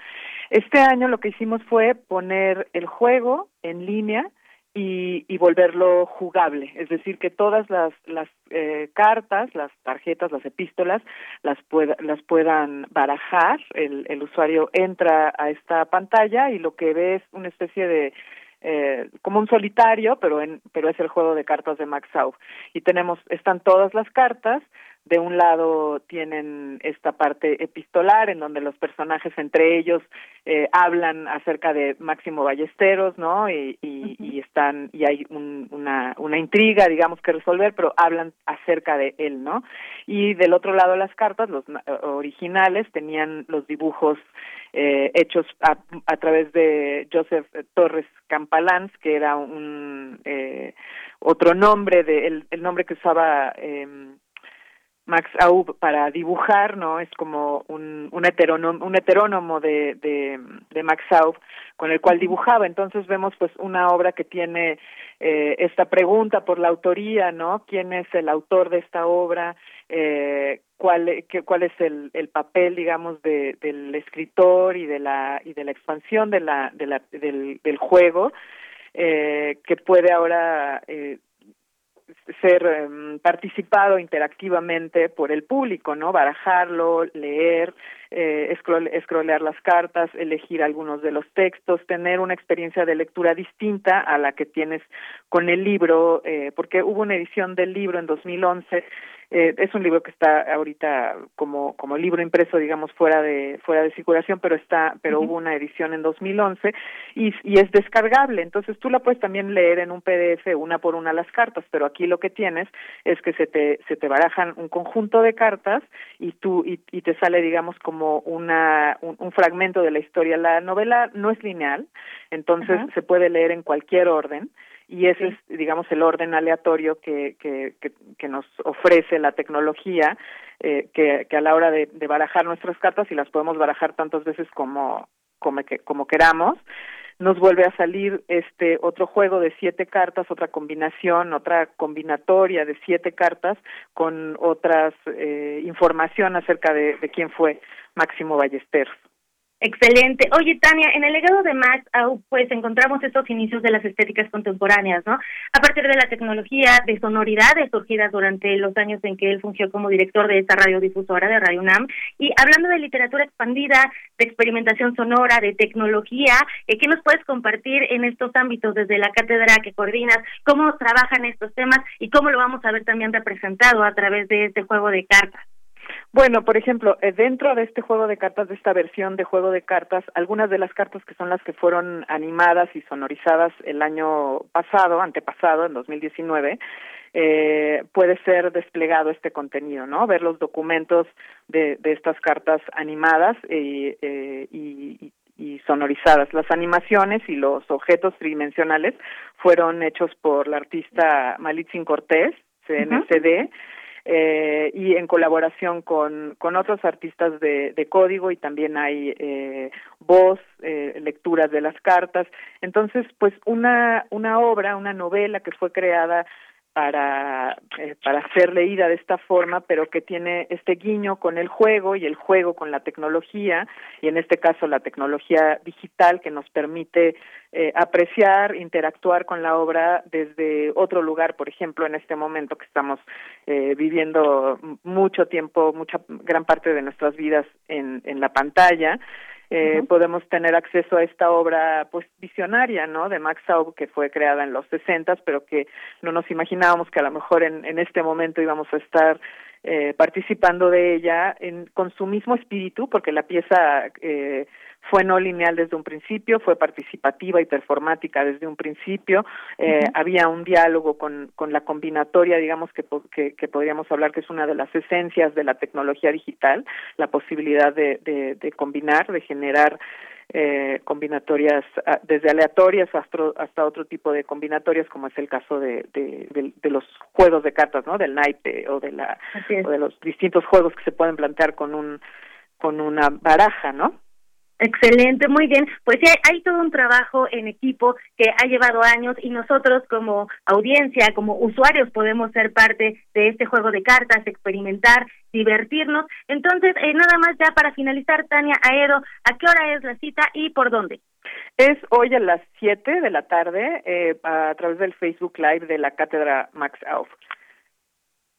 Este año lo que hicimos fue poner el juego en línea y, y volverlo jugable, es decir, que todas las, las eh, cartas, las tarjetas, las epístolas, las, pueda, las puedan barajar, el, el usuario entra a esta pantalla y lo que ve es una especie de eh, como un solitario, pero en, pero es el juego de cartas de Max Sau. Y tenemos, están todas las cartas, de un lado tienen esta parte epistolar en donde los personajes entre ellos eh, hablan acerca de Máximo Ballesteros, ¿no? Y, y, y están y hay un, una una intriga, digamos que resolver, pero hablan acerca de él, ¿no? Y del otro lado las cartas, los originales tenían los dibujos eh, hechos a, a través de Joseph Torres Campalans, que era un eh, otro nombre de el, el nombre que usaba eh, Max Aub para dibujar, ¿no? Es como un, un, heterónomo, un heterónomo de, de, Max Aub con el cual dibujaba. Entonces vemos pues una obra que tiene eh, esta pregunta por la autoría, ¿no? ¿Quién es el autor de esta obra? Eh, cuál, qué, cuál es el, el papel, digamos, de, del escritor y de la, y de la expansión de la, de la, del, del juego, eh, que puede ahora eh, ser eh, participado interactivamente por el público, ¿no? Barajarlo, leer, eh, las cartas, elegir algunos de los textos, tener una experiencia de lectura distinta a la que tienes con el libro, eh, porque hubo una edición del libro en 2011 eh, es un libro que está ahorita como como libro impreso digamos fuera de fuera de circulación pero está pero uh -huh. hubo una edición en 2011 y y es descargable entonces tú la puedes también leer en un PDF una por una las cartas pero aquí lo que tienes es que se te se te barajan un conjunto de cartas y tú y, y te sale digamos como una un, un, fragmento de la historia. La novela no es lineal entonces uh -huh. se puede leer en cualquier orden y ese es digamos el orden aleatorio que que que, que nos ofrece la tecnología eh, que, que a la hora de, de barajar nuestras cartas y las podemos barajar tantas veces como como que como queramos nos vuelve a salir este otro juego de siete cartas, otra combinación, otra combinatoria de siete cartas con otras eh, información acerca de, de quién fue Máximo Ballesteros. Excelente. Oye, Tania, en el legado de Max, pues encontramos estos inicios de las estéticas contemporáneas, ¿no? A partir de la tecnología de sonoridades surgidas durante los años en que él fungió como director de esta radiodifusora de Radio UNAM. Y hablando de literatura expandida, de experimentación sonora, de tecnología, eh, ¿qué nos puedes compartir en estos ámbitos desde la cátedra que coordinas? ¿Cómo trabajan estos temas y cómo lo vamos a ver también representado a través de este juego de cartas? Bueno, por ejemplo, eh, dentro de este juego de cartas, de esta versión de juego de cartas, algunas de las cartas que son las que fueron animadas y sonorizadas el año pasado, antepasado, en 2019, eh, puede ser desplegado este contenido, ¿no? Ver los documentos de, de estas cartas animadas eh, eh, y, y sonorizadas. Las animaciones y los objetos tridimensionales fueron hechos por la artista Malitzin Cortés, CNCD, eh, y en colaboración con, con otros artistas de, de código y también hay eh, voz, eh, lecturas de las cartas. Entonces, pues una, una obra, una novela que fue creada para, eh, para ser leída de esta forma, pero que tiene este guiño con el juego y el juego con la tecnología, y en este caso la tecnología digital que nos permite eh, apreciar, interactuar con la obra desde otro lugar, por ejemplo, en este momento que estamos eh, viviendo mucho tiempo, mucha gran parte de nuestras vidas en, en la pantalla, eh, podemos tener acceso a esta obra pues visionaria no de Max Aub que fue creada en los sesentas pero que no nos imaginábamos que a lo mejor en, en este momento íbamos a estar eh, participando de ella en, con su mismo espíritu porque la pieza eh, fue no lineal desde un principio, fue participativa y performática desde un principio, eh, había un diálogo con, con la combinatoria, digamos que, que, que, podríamos hablar que es una de las esencias de la tecnología digital, la posibilidad de, de, de combinar, de generar eh, combinatorias ah, desde aleatorias hasta, hasta otro tipo de combinatorias como es el caso de, de, de, los juegos de cartas no del naipe o de la o de los distintos juegos que se pueden plantear con un con una baraja no Excelente, muy bien. Pues sí, hay todo un trabajo en equipo que ha llevado años y nosotros como audiencia, como usuarios, podemos ser parte de este juego de cartas, experimentar, divertirnos. Entonces, eh, nada más ya para finalizar, Tania Aedo, ¿a qué hora es la cita y por dónde? Es hoy a las 7 de la tarde eh, a través del Facebook Live de la Cátedra Max Auf.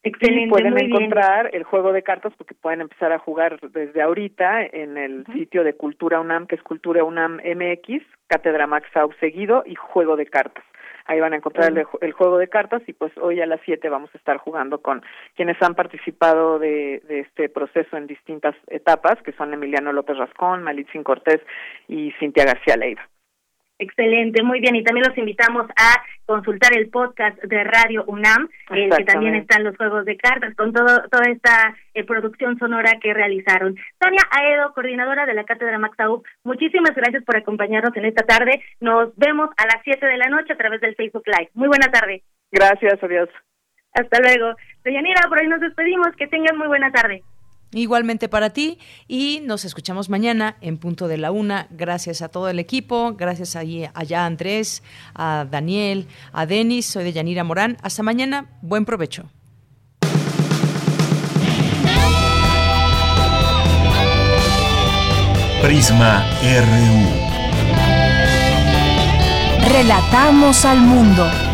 Excelente, pueden encontrar el juego de cartas porque pueden empezar a jugar desde ahorita en el sitio de Cultura UNAM, que es Cultura UNAM MX, Cátedra Max Au seguido y juego de cartas. Ahí van a encontrar el, juego de cartas y pues hoy a las 7 vamos a estar jugando con quienes han participado de, de este proceso en distintas etapas, que son Emiliano López Rascón, Malitzin Cortés y Cintia García Leiva. Excelente, muy bien. Y también los invitamos a consultar el podcast de Radio UNAM, eh, que también están los juegos de cartas con todo, toda esta eh, producción sonora que realizaron. Sonia Aedo, coordinadora de la Cátedra Maxaú, muchísimas gracias por acompañarnos en esta tarde. Nos vemos a las 7 de la noche a través del Facebook Live. Muy buena tarde. Gracias, adiós. Hasta luego. Deyanira, por ahí nos despedimos. Que tengan muy buena tarde. Igualmente para ti y nos escuchamos mañana en punto de la una. Gracias a todo el equipo, gracias allí, allá a Andrés, a Daniel, a Denis, soy de Yanira Morán. Hasta mañana, buen provecho. Prisma RU. Relatamos al mundo.